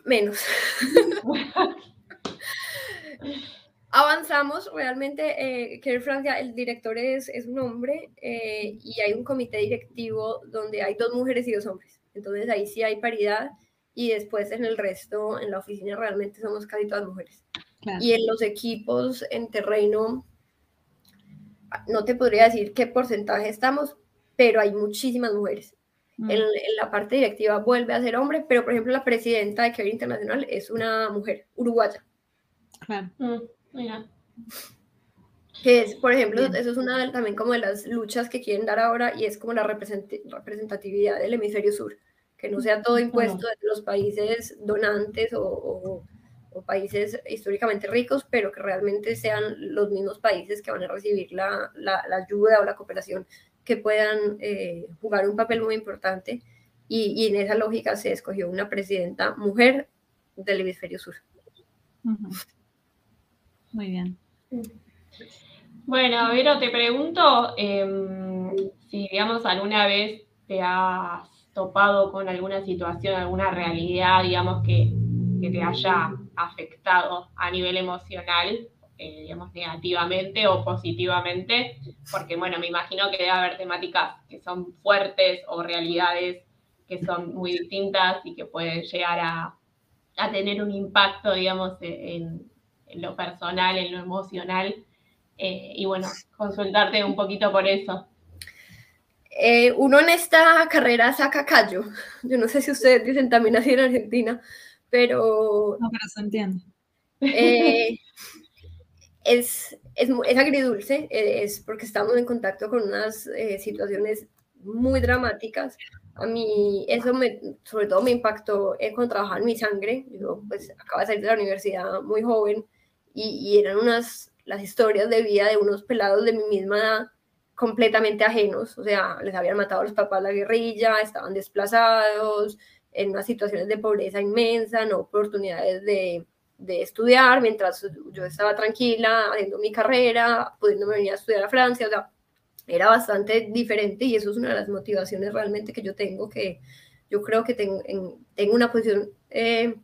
Menos. Avanzamos, realmente, eh, Francia, el director es, es un hombre eh, y hay un comité directivo donde hay dos mujeres y dos hombres. Entonces ahí sí hay paridad y después en el resto, en la oficina realmente somos casi todas mujeres. Y en los equipos en terreno, no te podría decir qué porcentaje estamos, pero hay muchísimas mujeres. Mm. En, la parte directiva vuelve a ser hombre, pero por ejemplo la presidenta de Care Internacional es una mujer uruguaya. Claro. Mm, mira. Que es, por ejemplo, eso es una también como de las luchas que quieren dar ahora y es como la representatividad del hemisferio sur, que no sea todo impuesto de los países donantes o, países históricamente ricos, pero que realmente sean los mismos países que van a recibir la, la ayuda o la cooperación que puedan eh, jugar un papel muy importante y, en esa lógica se escogió una presidenta mujer del hemisferio sur. Muy bien. Bueno, Vero, te pregunto em, si, digamos, alguna vez te has topado con alguna situación, alguna realidad, digamos, que, que te haya afectado a nivel emocional eh, digamos, negativamente o positivamente, porque, bueno, me imagino que debe haber temáticas que son fuertes o realidades que son muy distintas y que pueden llegar a, tener un impacto, digamos, en, lo personal, en lo emocional. Eh, y bueno, consultarte un poquito por eso. Eh, uno en esta carrera saca callo. Yo no sé si ustedes dicen también así en Argentina, pero... No, pero se entiende. Eh, es, es, es, agridulce, es porque estamos en contacto con unas eh, situaciones muy dramáticas. A mí eso me, sobre todo me impactó eh, cuando trabajaba en mi sangre. Yo pues acabo de salir de la universidad muy joven y, y, eran unas, las historias de vida de unos pelados de mi misma edad completamente ajenos. O sea, les habían matado a los papás la guerrilla, estaban desplazados, en unas situaciones de pobreza inmensa, no oportunidades de, de estudiar, mientras yo estaba tranquila haciendo mi carrera, pudiéndome venir a estudiar a Francia, o sea, era bastante diferente y eso es una de las motivaciones realmente que yo tengo, que yo creo que tengo, tengo una posición eh,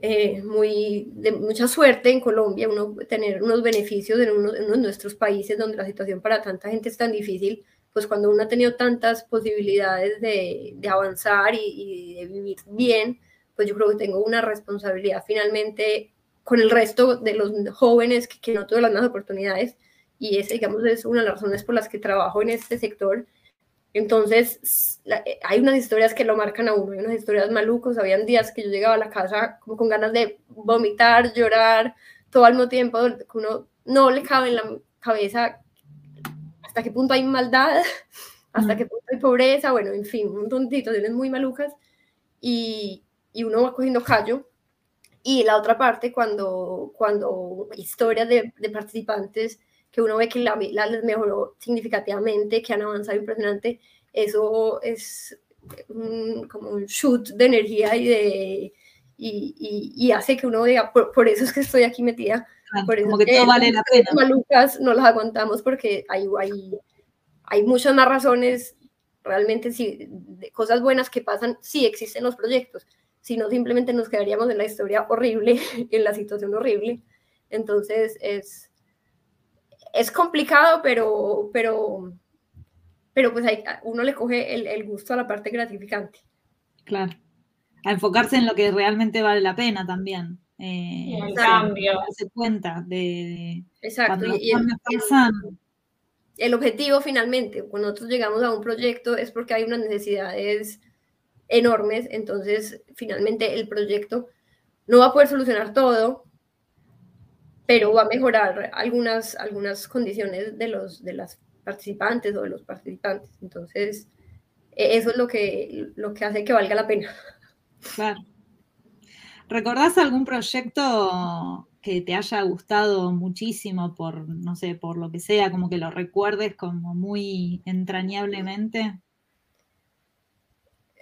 eh, muy de mucha suerte en Colombia, uno tener unos beneficios en uno, de nuestros países donde la situación para tanta gente es tan difícil, pues cuando uno ha tenido tantas posibilidades de, de avanzar y, y, de vivir bien, pues yo creo que tengo una responsabilidad finalmente con el resto de los jóvenes que, que no tuve las mismas oportunidades. Y esa, digamos, es una de las razones por las que trabajo en este sector. Entonces, la, eh, hay unas historias que lo marcan a uno, hay unas historias malucos, habían días que yo llegaba a la casa como con ganas de vomitar, llorar, todo al mismo tiempo, que uno no le cabe en la cabeza hasta qué punto hay maldad, hasta qué punto hay pobreza, bueno, en fin, un montón de situaciones muy malucas. Y, y uno va cogiendo callo. Y la otra parte, cuando, cuando historias de, de participantes que uno ve que la, la mejoró significativamente, que han avanzado impresionante, eso es un, como un shoot de energía y de y, y, y hace que uno diga, por, por, eso es que estoy aquí metida. Ah, por eso como que, que todo vale la pena. Malucas no las aguantamos porque hay, hay, hay muchas más razones, realmente sí, de cosas buenas que pasan, sí existen los proyectos, si no simplemente nos quedaríamos en la historia horrible, en la situación horrible. Entonces es, es complicado, pero, pero, pero pues hay, uno le coge el, el, gusto a la parte gratificante. Claro. A enfocarse en lo que realmente vale la pena también. Eh, el cambio. Darse cuenta de. de Exacto. Y, el, pasan... el, objetivo finalmente, cuando nosotros llegamos a un proyecto es porque hay unas necesidades enormes, entonces finalmente el proyecto no va a poder solucionar todo, pero va a mejorar algunas, algunas condiciones de, los, de las participantes o de los participantes. Entonces, e, eso es lo que, lo que hace que valga la pena. Claro. ¿Recordás algún proyecto que te haya gustado muchísimo por, no sé, por lo que sea, como que lo recuerdes como muy entrañablemente?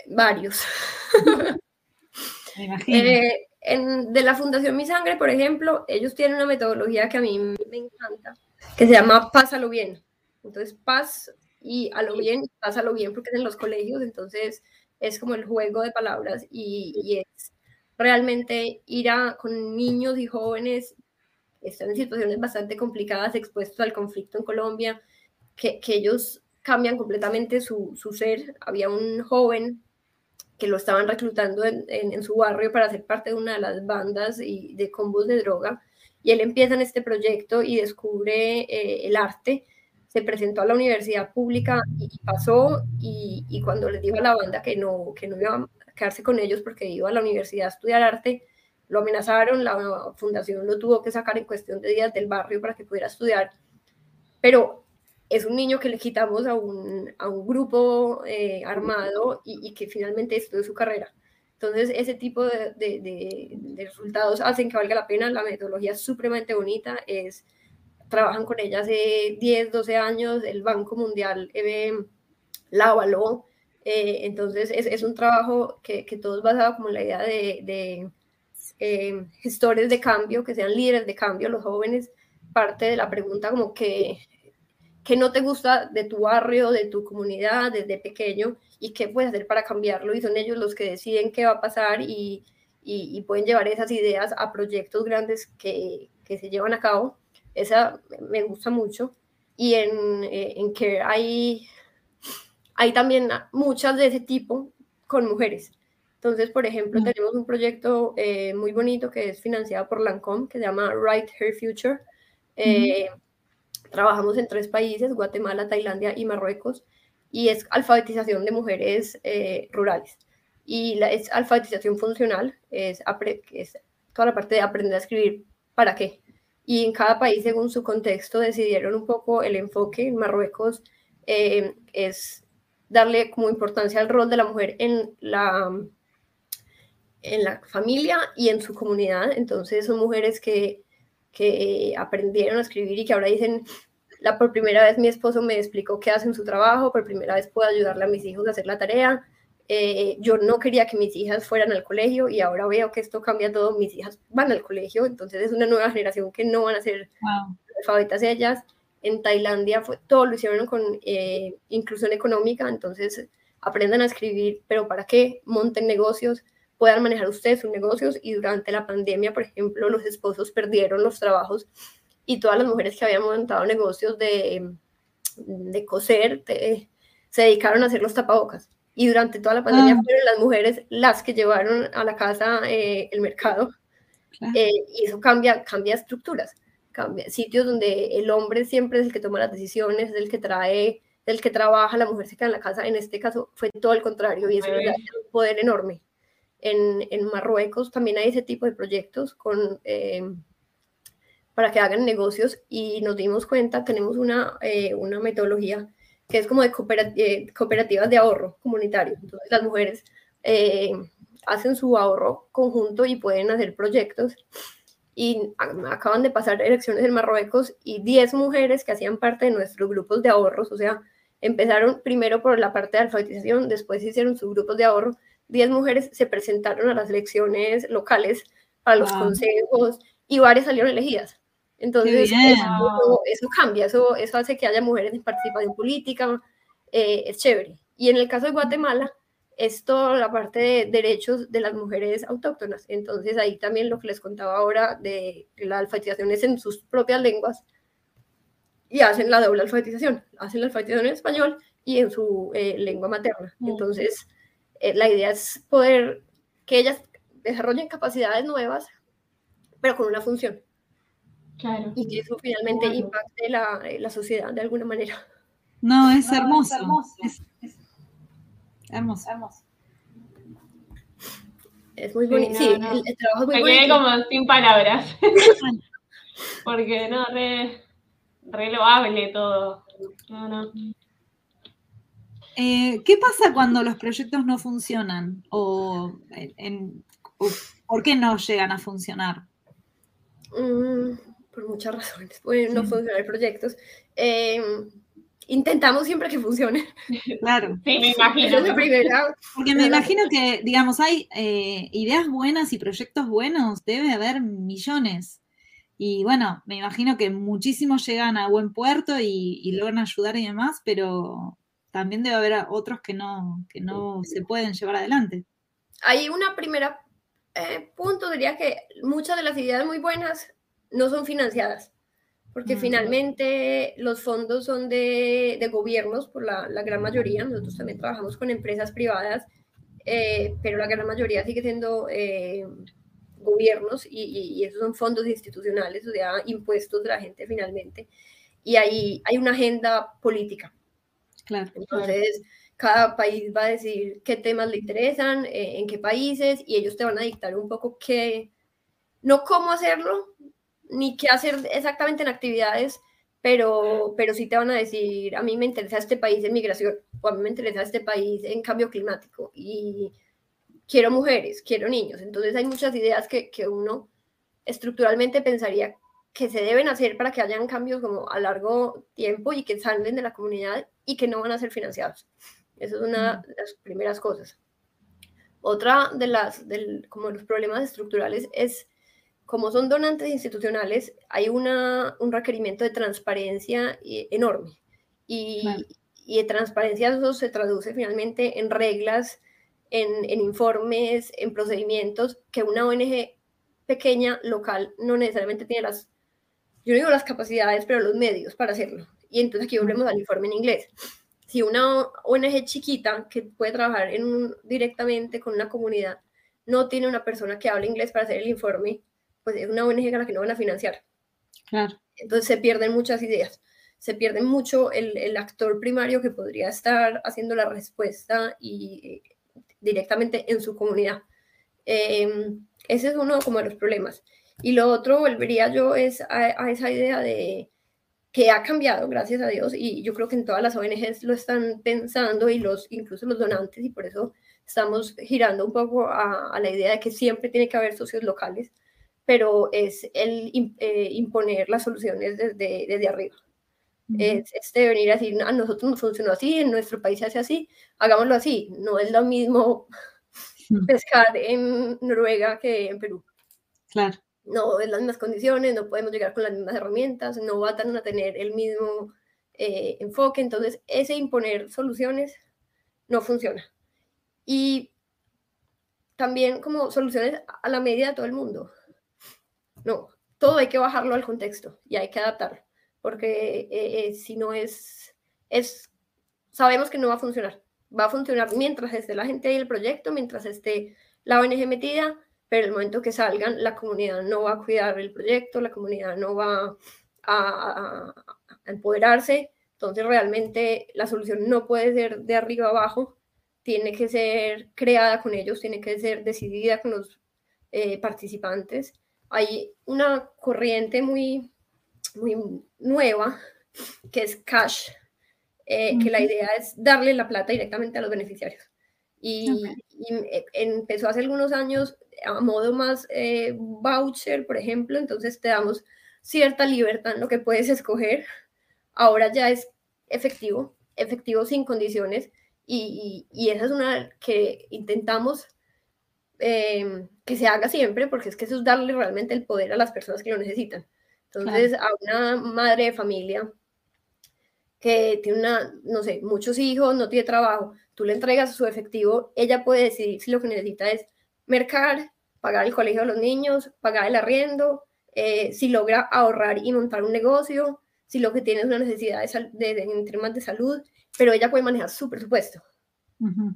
Varios. Me imagino. Eh, en, de la Fundación Mi Sangre, por ejemplo, ellos tienen una metodología que a mí me encanta, que se llama Pásalo Bien. Entonces, paz y a lo bien, pásalo bien, porque es en los colegios, entonces es como el juego de palabras y, y es realmente ir a, con niños y jóvenes que están en situaciones bastante complicadas, expuestos al conflicto en Colombia, que, que ellos cambian completamente su, su ser. Había un joven que lo estaban reclutando en, en, en, su barrio para ser parte de una de las bandas y de combos de droga. Y él empieza en este proyecto y descubre eh, el arte. Se presentó a la universidad pública y, y pasó. Y, y, cuando les dijo a la banda que no, que no iba a quedarse con ellos porque iba a la universidad a estudiar arte, lo amenazaron. La fundación lo tuvo que sacar en cuestión de días del barrio para que pudiera estudiar. Pero es un niño que le quitamos a un, a un grupo eh, armado y, que finalmente estudió su carrera. Entonces, ese tipo de, de, resultados hacen que valga la pena. La metodología es supremamente bonita. Es, trabajan con ella hace 10, 12 años. El Banco Mundial eh, la avaló. Eh, entonces, es, es, un trabajo que, que todo es basado como en la idea de, gestores de cambio, que sean líderes de cambio, los jóvenes. Parte de la pregunta como que qué no te gusta de tu barrio, de tu comunidad desde pequeño y qué puedes hacer para cambiarlo y son ellos los que deciden qué va a pasar y, y, y pueden llevar esas ideas a proyectos grandes que, que, se llevan a cabo. Esa me gusta mucho. Y en, eh, en que hay, hay también muchas de ese tipo con mujeres. Entonces, por ejemplo, mm. tenemos un proyecto eh, muy bonito que es financiado por Lancome, que se llama Right Her Future. Eh, mm Trabajamos en tres países, Guatemala, Tailandia y Marruecos, y es alfabetización de mujeres eh, rurales. y la, es alfabetización funcional, es, es toda la parte de aprender a escribir para qué. Y en cada país, según su contexto, decidieron un poco el enfoque. En Marruecos eh, es darle como importancia al rol de la mujer en la, en la familia y en su comunidad. Entonces son mujeres que, que aprendieron a escribir y que ahora dicen, la, por primera vez mi esposo me explicó qué hace en su trabajo, por primera vez puedo ayudarle a mis hijos a hacer la tarea, eh, yo no quería que mis hijas fueran al colegio y ahora veo que esto cambia todo, mis hijas van al colegio, entonces es una nueva generación que no van a ser alfabetas ellas. En Tailandia fue, todo lo hicieron con eh, inclusión económica, entonces aprendan a escribir, pero ¿para qué? Monten negocios, puedan manejar ustedes sus negocios y durante la pandemia, por ejemplo, los esposos perdieron los trabajos y todas las mujeres que habían montado negocios de, de coser se dedicaron a hacer los tapabocas y durante toda la pandemia ah. fueron las mujeres las que llevaron a la casa eh, el mercado. Eh, y eso cambia, cambia estructuras, cambia sitios donde el hombre siempre es el que toma las decisiones, es el que trae, el que trabaja, la mujer se queda en la casa. En este caso fue todo el contrario y eso es un poder enorme. En, en, Marruecos también hay ese tipo de proyectos con, eh, para que hagan negocios y nos dimos cuenta, tenemos una, una metodología que es como de eh, cooperativas de ahorro comunitario. Entonces las mujeres eh, hacen su ahorro conjunto y pueden hacer proyectos. Y acaban de pasar elecciones en Marruecos y 10 mujeres que hacían parte de nuestros grupos de ahorros, o sea, empezaron primero por la parte de alfabetización, después hicieron sus grupos de ahorro. 10 mujeres se presentaron a las elecciones locales, a los consejos y varias salieron elegidas. Entonces, eso, cambia, eso, eso hace que haya mujeres en participación política, eh, es chévere. Y en el caso de Guatemala, es toda la parte de derechos de las mujeres autóctonas. Entonces, ahí también lo que les contaba ahora de la alfabetización es en sus propias lenguas y hacen la doble alfabetización. Hacen la alfabetización en español y en su eh, lengua materna. Mm. Entonces, eh, la idea es poder que ellas desarrollen capacidades nuevas, pero con una función. Y que eso finalmente impacte la, eh, la, sociedad de alguna manera. No, es hermoso. es hermoso. hermoso. Es muy bonito. Sí, El, trabajo es muy Me quedé como sin palabras. Porque no, re, re loable todo. No, no. Eh, ¿Qué pasa cuando los proyectos no funcionan? ¿O, en, por qué no llegan a funcionar? Mm, por muchas razones, pueden no funcionar proyectos. Eh, intentamos siempre que funcione. Claro. Sí, me imagino. Porque me imagino que, digamos, hay eh, ideas buenas y proyectos buenos, debe haber millones. Y bueno, me imagino que muchísimos llegan a buen puerto y, logran ayudar y demás, pero también debe haber otros que no, que no se pueden llevar adelante. Hay una primera eh, punto, diría que muchas de las ideas muy buenas no son financiadas, porque finalmente los fondos son de, de gobiernos, por la, la, gran mayoría, nosotros también trabajamos con empresas privadas, eh, pero la gran mayoría sigue siendo eh, gobiernos y, y, esos son fondos institucionales, o sea, impuestos de la gente finalmente, y ahí hay una agenda política. Claro. Entonces, cada país va a decir qué temas le interesan, eh, en qué países, y ellos te van a dictar un poco qué, no cómo hacerlo, ni qué hacer exactamente en actividades, pero, pero sí te van a decir, a mí me interesa este país en migración, o a mí me interesa este país en cambio climático, y quiero mujeres, quiero niños. Entonces hay muchas ideas que, que uno estructuralmente pensaría que se deben hacer para que hayan cambios como a largo tiempo y que salen de la comunidad y que no van a ser financiados. Eso es una de las primeras cosas. Otra de las, del, como los problemas estructurales es como son donantes institucionales, hay una, un requerimiento de transparencia eh, enorme. Y, y, de transparencia eso se traduce finalmente en reglas, en, en, informes, en procedimientos que una ONG pequeña, local, no necesariamente tiene las, yo no digo las capacidades, pero los medios para hacerlo. Y entonces aquí volvemos al informe en inglés. Si una ONG chiquita que puede trabajar en directamente con una comunidad no tiene una persona que hable inglés para hacer el informe, pues es una ONG a la que no van a financiar. Claro. Entonces se pierden muchas ideas, se pierde mucho el, el actor primario que podría estar haciendo la respuesta y eh, directamente en su comunidad. Em, ese es uno como de los problemas. Y lo otro, volvería yo, es a, esa idea de que ha cambiado, gracias a Dios, y yo creo que en todas las ONGs lo están pensando y los, incluso los donantes, y por eso estamos girando un poco a, la idea de que siempre tiene que haber socios locales, pero es el eh, imponer las soluciones desde, desde arriba. Es este venir a decir, a nosotros nos funcionó así, en nuestro país se hace así, hagámoslo así. No es lo mismo pescar en Noruega que en Perú. Claro. No es las mismas condiciones, no podemos llegar con las mismas herramientas, no van a tener el mismo eh, enfoque. Entonces, ese imponer soluciones no funciona. Y también como soluciones a la medida de todo el mundo. No, todo hay que bajarlo al contexto y hay que adaptarlo, porque eh, eh, si no es, es, sabemos que no va a funcionar va a funcionar mientras esté la gente y el proyecto, mientras esté la ONG metida, pero el momento que salgan, la comunidad no va a cuidar el proyecto, la comunidad no va a, empoderarse. Entonces, realmente la solución no puede ser de arriba abajo, tiene que ser creada con ellos, tiene que ser decidida con los eh, participantes. Hay una corriente muy, muy nueva que es cash eh, que la idea es darle la plata directamente a los beneficiarios. Y, eh, empezó hace algunos años a modo más eh, voucher, por ejemplo, entonces te damos cierta libertad en lo que puedes escoger. Ahora ya es efectivo, efectivo sin condiciones, y, y, esa es una que intentamos em, que se haga siempre, porque es que eso es darle realmente el poder a las personas que lo necesitan. Entonces, a una madre de familia que tiene una, no sé, muchos hijos, no tiene trabajo, tú le entregas su efectivo, ella puede decidir si lo que necesita es mercar, pagar el colegio de los niños, pagar el arriendo, eh, si logra ahorrar y montar un negocio, si lo que tiene es una necesidad de, de, en temas de salud, pero ella puede manejar su presupuesto.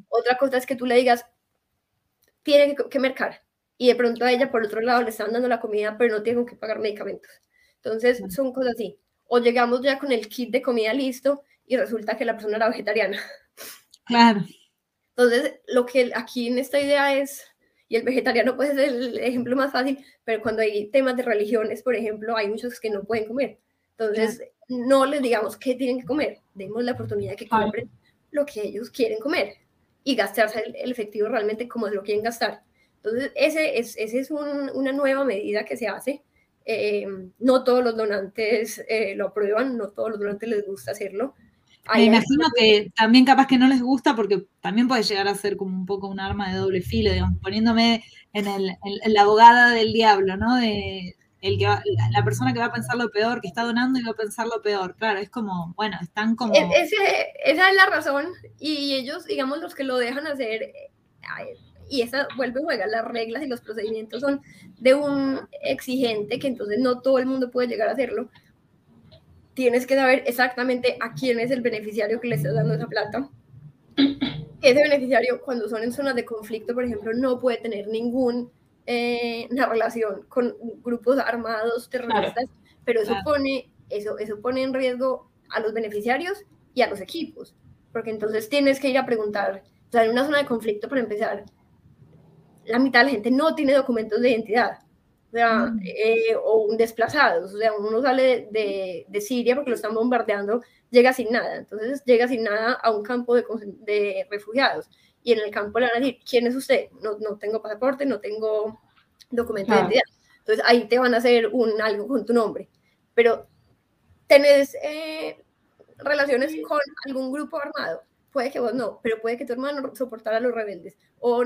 Otra cosa es que tú le digas, tiene que, que, mercar, y de pronto a ella por otro lado le están dando la comida, pero no tiene que pagar medicamentos. Entonces, son cosas así o llegamos ya con el kit de comida listo y resulta que la persona era vegetariana. Claro. Entonces, lo que aquí en esta idea es, y el vegetariano puede ser el ejemplo más fácil, pero cuando hay temas de religiones, por ejemplo, hay muchos que no pueden comer. Entonces, no les digamos qué tienen que comer, demos la oportunidad de que compren lo que ellos quieren comer y gastarse el, efectivo realmente como lo quieren gastar. Entonces, ese es, ese es una nueva medida que se hace eh, no todos los donantes eh, lo aprueban, no todos los donantes les gusta hacerlo. Me imagino que también capaz que no les gusta porque también puede llegar a ser como un poco un arma de doble filo, digamos, poniéndome en, el, la abogada del diablo, ¿no? De el que la persona que va a pensar lo peor, que está donando y va a pensar lo peor. Claro, es como, bueno, están como... E-, esa es la razón y ellos, digamos, los que lo dejan hacer, y esa vuelve a juega, las reglas y los procedimientos son de un exigente que entonces no todo el mundo puede llegar a hacerlo. Tienes que saber exactamente a quién es el beneficiario que le estás dando esa plata. Ese beneficiario, cuando son en zonas de conflicto, por ejemplo, no puede tener ninguna eh, relación con grupos armados terroristas, pero eso, pone, eso, eso pone en riesgo a los beneficiarios y a los equipos, porque entonces tienes que ir a preguntar, o sea, en una zona de conflicto, para empezar, la mitad de la gente no tiene documentos de identidad. O sea, mm. eh, o desplazados, o sea, uno sale de, de, Siria porque lo están bombardeando, llega sin nada, entonces llega sin nada a un campo de, de refugiados y en el campo le van a decir, ¿quién es usted? No, no tengo pasaporte, no tengo documento de identidad. Entonces ahí te van a hacer un algo con tu nombre. Pero tenés eh, relaciones con algún grupo armado, puede que vos no, pero puede que tu hermano soportara a los rebeldes. O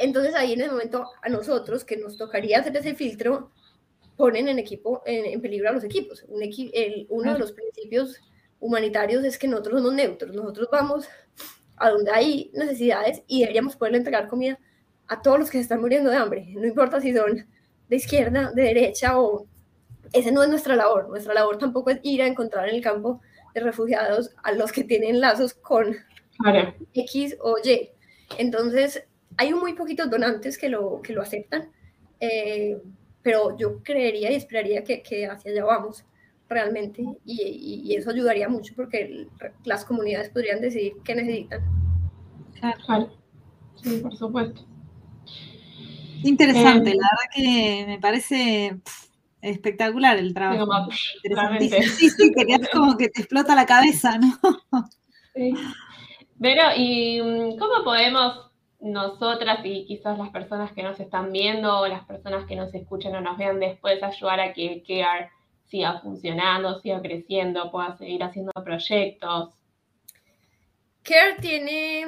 entonces ahí en ese momento a nosotros, que nos tocaría hacer ese filtro, ponen en, equipo, en, peligro a los equipos. Un el, uno de los principios humanitarios es que nosotros somos neutros, nosotros vamos a donde hay necesidades y deberíamos poderle entregar comida a todos los que se están muriendo de hambre, no importa si son de izquierda, de derecha o... Esa no es nuestra labor, nuestra labor tampoco es ir a encontrar en el campo de refugiados a los que tienen lazos con X o Y. Entonces, hay muy poquitos donantes que lo, que lo aceptan, eh, pero yo creería y esperaría que, que hacia allá vamos realmente y, y, eso ayudaría mucho porque las comunidades podrían decidir qué necesitan. Claro. Sí, por supuesto. Interesante, eh, la verdad que me parece espectacular el trabajo. Sí, sí, que como que te explota la cabeza, ¿no? Sí. Pero, ¿y mm, cómo podemos nosotras y quizás las personas que nos están viendo o las personas que nos escuchan o nos vean después ayudar a que CARE siga funcionando, siga creciendo, pueda seguir haciendo proyectos? CARE tiene,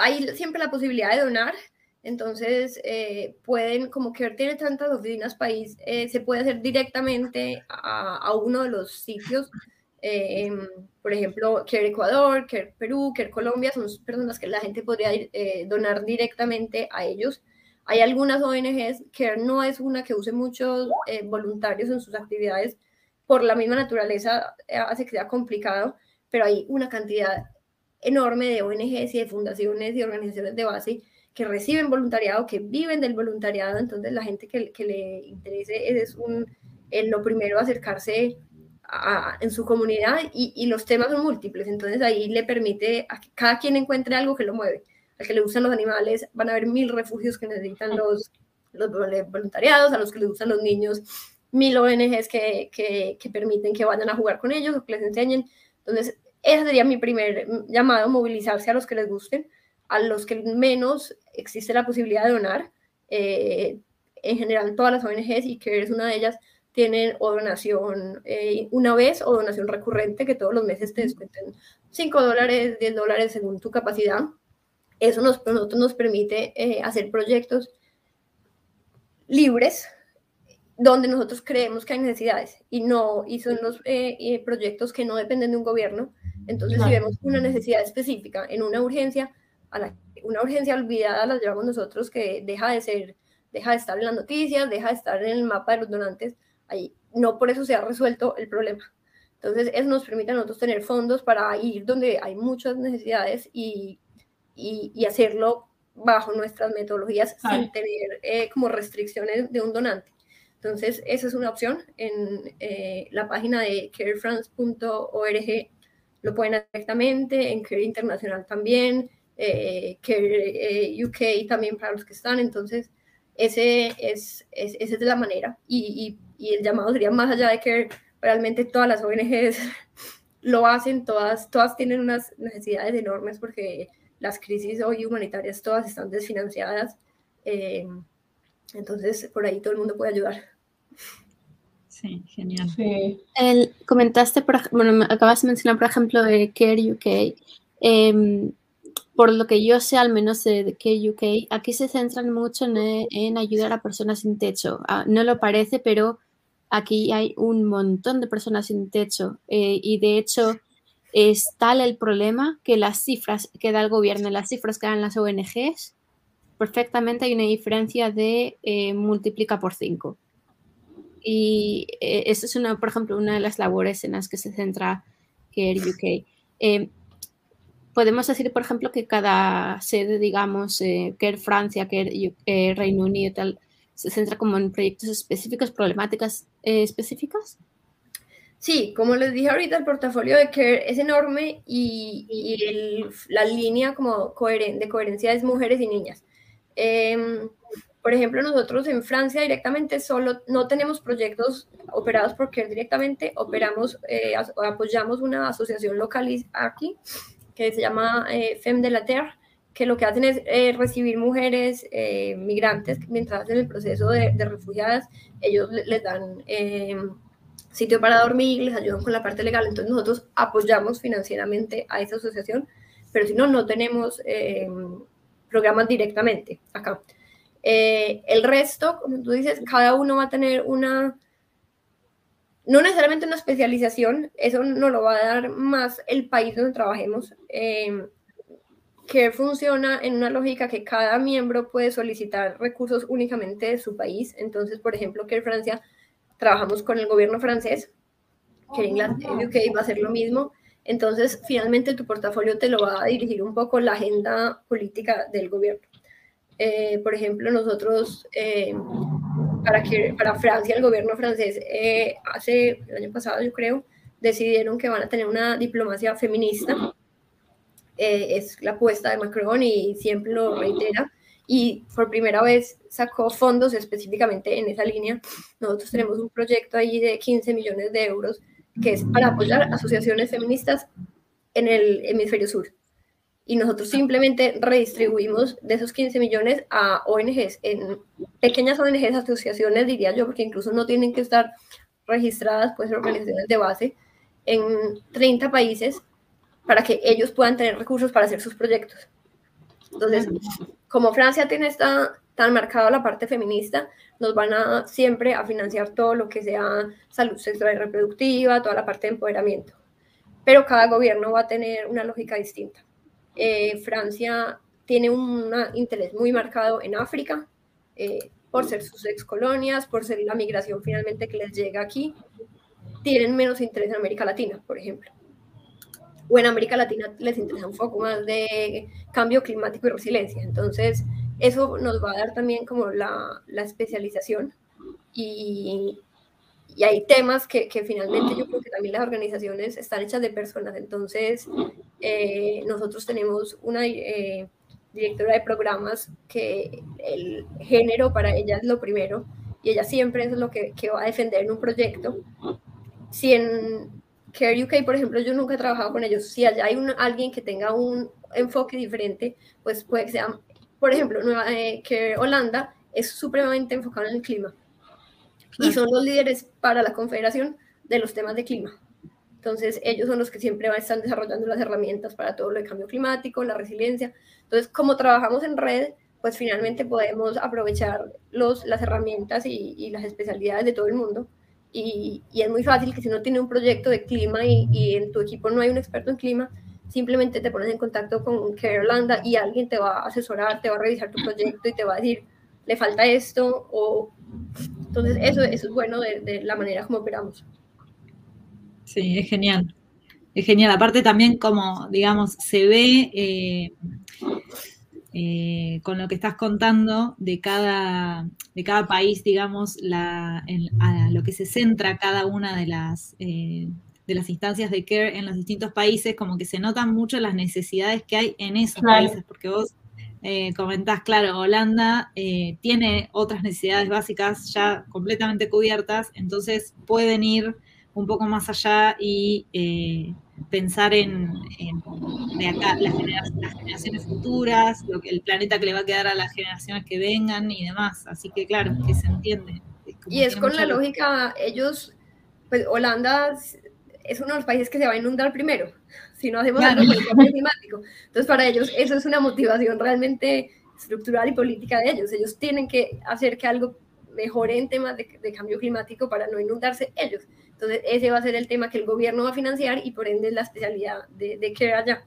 hay siempre la posibilidad de donar, entonces eh, pueden, como CARE tiene tantas oficinas país, eh, se puede hacer directamente a, a uno de los sitios eh, por ejemplo, Care Ecuador, Care Perú, Care Colombia, son personas que la gente podría eh, donar directamente a ellos. Hay algunas ONGs, Care no es una que use muchos eh, voluntarios en sus actividades, por la misma naturaleza hace que sea complicado, pero hay una cantidad enorme de ONGs y de fundaciones y organizaciones de base que reciben voluntariado, que viven del voluntariado, entonces la gente que, que le interese es un, lo primero acercarse en su comunidad y, los temas son múltiples, entonces ahí le permite a que cada quien encuentre algo que lo mueve. Al que le gustan los animales, van a haber mil refugios que necesitan los, los voluntariados, a los que les gustan los niños, mil ONGs que, que, que, permiten que vayan a jugar con ellos o que les enseñen. Entonces, ese sería mi primer llamado, movilizarse a los que les gusten, a los que menos existe la posibilidad de donar. Eh, en general, todas las ONGs, y que es una de ellas, tienen o donación eh, una vez o donación recurrente, que todos los meses te descuenten 5 dólares, 10 dólares según tu capacidad. Eso nos, nosotros nos permite eh, hacer proyectos libres donde nosotros creemos que hay necesidades y no y son los eh, proyectos que no dependen de un gobierno. Entonces, si vemos una necesidad específica en una urgencia, a la, una urgencia olvidada la llevamos nosotros que deja de ser, deja de estar en las noticias, deja de estar en el mapa de los donantes, ahí no por eso se ha resuelto el problema. Entonces, eso nos permite a nosotros tener fondos para ir donde hay muchas necesidades y, y, hacerlo bajo nuestras metodologías sin tener eh, como restricciones de un donante. Entonces, esa es una opción. En eh, la página de carefrance.org lo pueden hacer directamente, en Care Internacional también, eh, Care UK también para los que están. Entonces, ese es, es, esa es la manera. Y, y, el llamado sería más allá de que realmente todas las ONGs lo hacen, todas, todas tienen unas necesidades enormes porque las crisis hoy humanitarias todas están desfinanciadas. Eh, entonces, por ahí todo el mundo puede ayudar. Sí, genial. El, comentaste, por, bueno, acabas de mencionar, por ejemplo, de Care UK. Eh, por lo que yo sé, al menos de, UK, aquí se centran mucho en, ayudar a personas sin techo. Ah, no lo parece, pero aquí hay un montón de personas sin techo eh, y de hecho es tal el problema que las cifras que da el gobierno, las cifras que dan las ONGs, perfectamente hay una diferencia de eh, multiplica por 5. Y eh, es, una, por ejemplo, una de las labores en las que se centra Care UK podemos decir, por ejemplo, que cada sede, digamos, eh, que Francia, eh, Reino Unido tal, se centra como en proyectos específicos, problemáticas eh, específicas? Sí, como les dije ahorita, el portafolio de Care es enorme y, la línea como de coherencia es mujeres y niñas. Em, por ejemplo, nosotros en Francia directamente solo no tenemos proyectos operados por Care directamente, operamos, apoyamos una asociación local aquí que se llama eh, Femme de la Terre, que lo que hacen es eh, recibir mujeres eh, migrantes mientras hacen el proceso de, refugiadas. Ellos les dan sitio para dormir, les ayudan con la parte legal. Entonces nosotros apoyamos financieramente a esa asociación, pero si no, no tenemos programas directamente acá. el resto, como tú dices, cada uno va a tener una no necesariamente una especialización, eso no lo va a dar más el país donde trabajemos, eh, que funciona en una lógica que cada miembro puede solicitar recursos únicamente de su país. Entonces, por ejemplo, que en Francia trabajamos con el gobierno francés, que en UK va a ser lo mismo. Entonces, finalmente tu portafolio te lo va a dirigir un poco la agenda política del gobierno. Eh, por ejemplo, nosotros eh, para, que, para Francia, el gobierno francés, eh, hace el año pasado, yo creo, decidieron que van a tener una diplomacia feminista. Eh, es la apuesta de Macron y siempre lo reitera. Y por primera vez sacó fondos específicamente en esa línea. Nosotros tenemos un proyecto ahí de 15 millones de euros que es para apoyar asociaciones feministas en el hemisferio sur. Y nosotros simplemente redistribuimos de esos 15 millones a ONGs, en pequeñas ONGs, asociaciones, diría yo, porque incluso no tienen que estar registradas, pues organizaciones de base, en 30 países para que ellos puedan tener recursos para hacer sus proyectos. Entonces, como Francia tiene esta, tan marcada la parte feminista, nos van a siempre a financiar todo lo que sea salud sexual y reproductiva, toda la parte de empoderamiento. Pero cada gobierno va a tener una lógica distinta. Eh, Francia tiene un interés muy marcado en África, eh, por ser sus ex colonias, por ser la migración finalmente que les llega aquí. Tienen menos interés en América Latina, por ejemplo o en América Latina les interesa un poco más de cambio climático y resiliencia. Entonces, eso nos va a dar también como la, la especialización y, y, hay temas que, que, finalmente yo creo que también las organizaciones están hechas de personas. Entonces, eh, nosotros tenemos una eh, directora de programas que el género para ella es lo primero y ella siempre es lo que, que va a defender en un proyecto. Si en, Care UK, por ejemplo, yo nunca he trabajado con ellos. Si allá hay un, alguien que tenga un enfoque diferente, pues puede que sea, por ejemplo, Nueva, eh, Care Holanda es supremamente enfocado en el clima. Y son los líderes para la confederación de los temas de clima. Entonces, ellos son los que siempre están desarrollando las herramientas para todo lo de cambio climático, la resiliencia. Entonces, como trabajamos en red, pues finalmente podemos aprovechar los, las herramientas y, y las especialidades de todo el mundo y, es muy fácil que si no tiene un proyecto de clima y, en tu equipo no hay un experto en clima, simplemente te pones en contacto con Care y alguien te va a asesorar, te va a revisar tu proyecto y te va a decir, le falta esto o... Entonces eso, eso es bueno de, la manera como operamos. Sí, es genial. Es genial. Aparte también como, digamos, se ve... Eh, eh, con lo que estás contando de cada, de cada país, digamos, la, a lo que se centra cada una de las, eh, de las instancias de care en los distintos países, como que se notan mucho las necesidades que hay en esos países, porque vos eh, comentás, claro, Holanda tiene otras necesidades básicas ya completamente cubiertas, entonces pueden ir un poco más allá y pensar en, de acá, las, generaciones, futuras, lo que, el planeta que le va a quedar a las generaciones que vengan y demás. Así que claro, que se entiende. y es con la lógica, ellos, pues Holanda es uno de los países que se va a inundar primero, si no hacemos algo con el cambio climático. Entonces para ellos eso es una motivación realmente estructural y política de ellos. Ellos tienen que hacer que algo mejore en temas de, de cambio climático para no inundarse ellos. Entonces, ese va a ser el tema que el gobierno va a financiar y por ende la especialidad de, de que allá.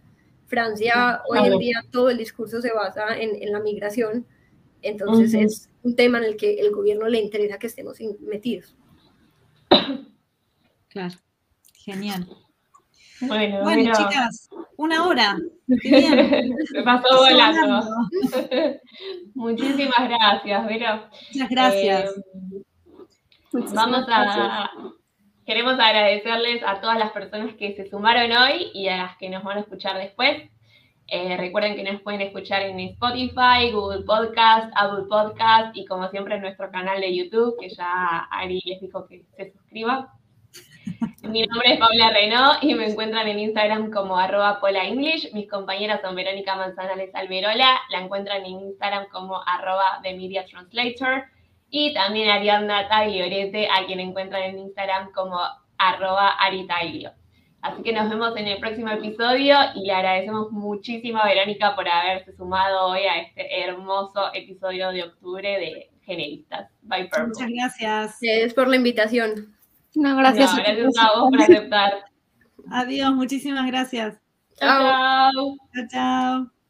Francia, hoy en día, todo el discurso se basa en, en la migración, entonces es un tema en el que el gobierno le interesa que estemos metidos. Claro, genial. Bueno, bueno chicas, una hora. Qué Me pasó volando. Muchísimas gracias, Vero. Muchas gracias. Eh, vamos a, Queremos agradecerles a todas las personas que se sumaron hoy y a las que nos van a escuchar después. Eh, recuerden que nos pueden escuchar en Spotify, Google Podcast, Apple Podcast y como siempre en nuestro canal de YouTube, que ya Ari les dijo que se suscriba. Mi nombre es Paula Reynaud y me encuentran en Instagram como arroba Pola English. Mis compañeras son Verónica Manzanales Alberola, la encuentran en Instagram como arroba The Media Translator y también Ariadna Tagliorete, a quien encuentran en Instagram como arroba aritaglio. Así que nos vemos en el próximo episodio y le agradecemos muchísimo a Verónica por haberse sumado hoy a este hermoso episodio de octubre de Generistas. Bye, Purple. Muchas gracias. Gracias por la invitación. No, gracias. gracias a vos por aceptar. Adiós, muchísimas gracias. chao. Chao, chao.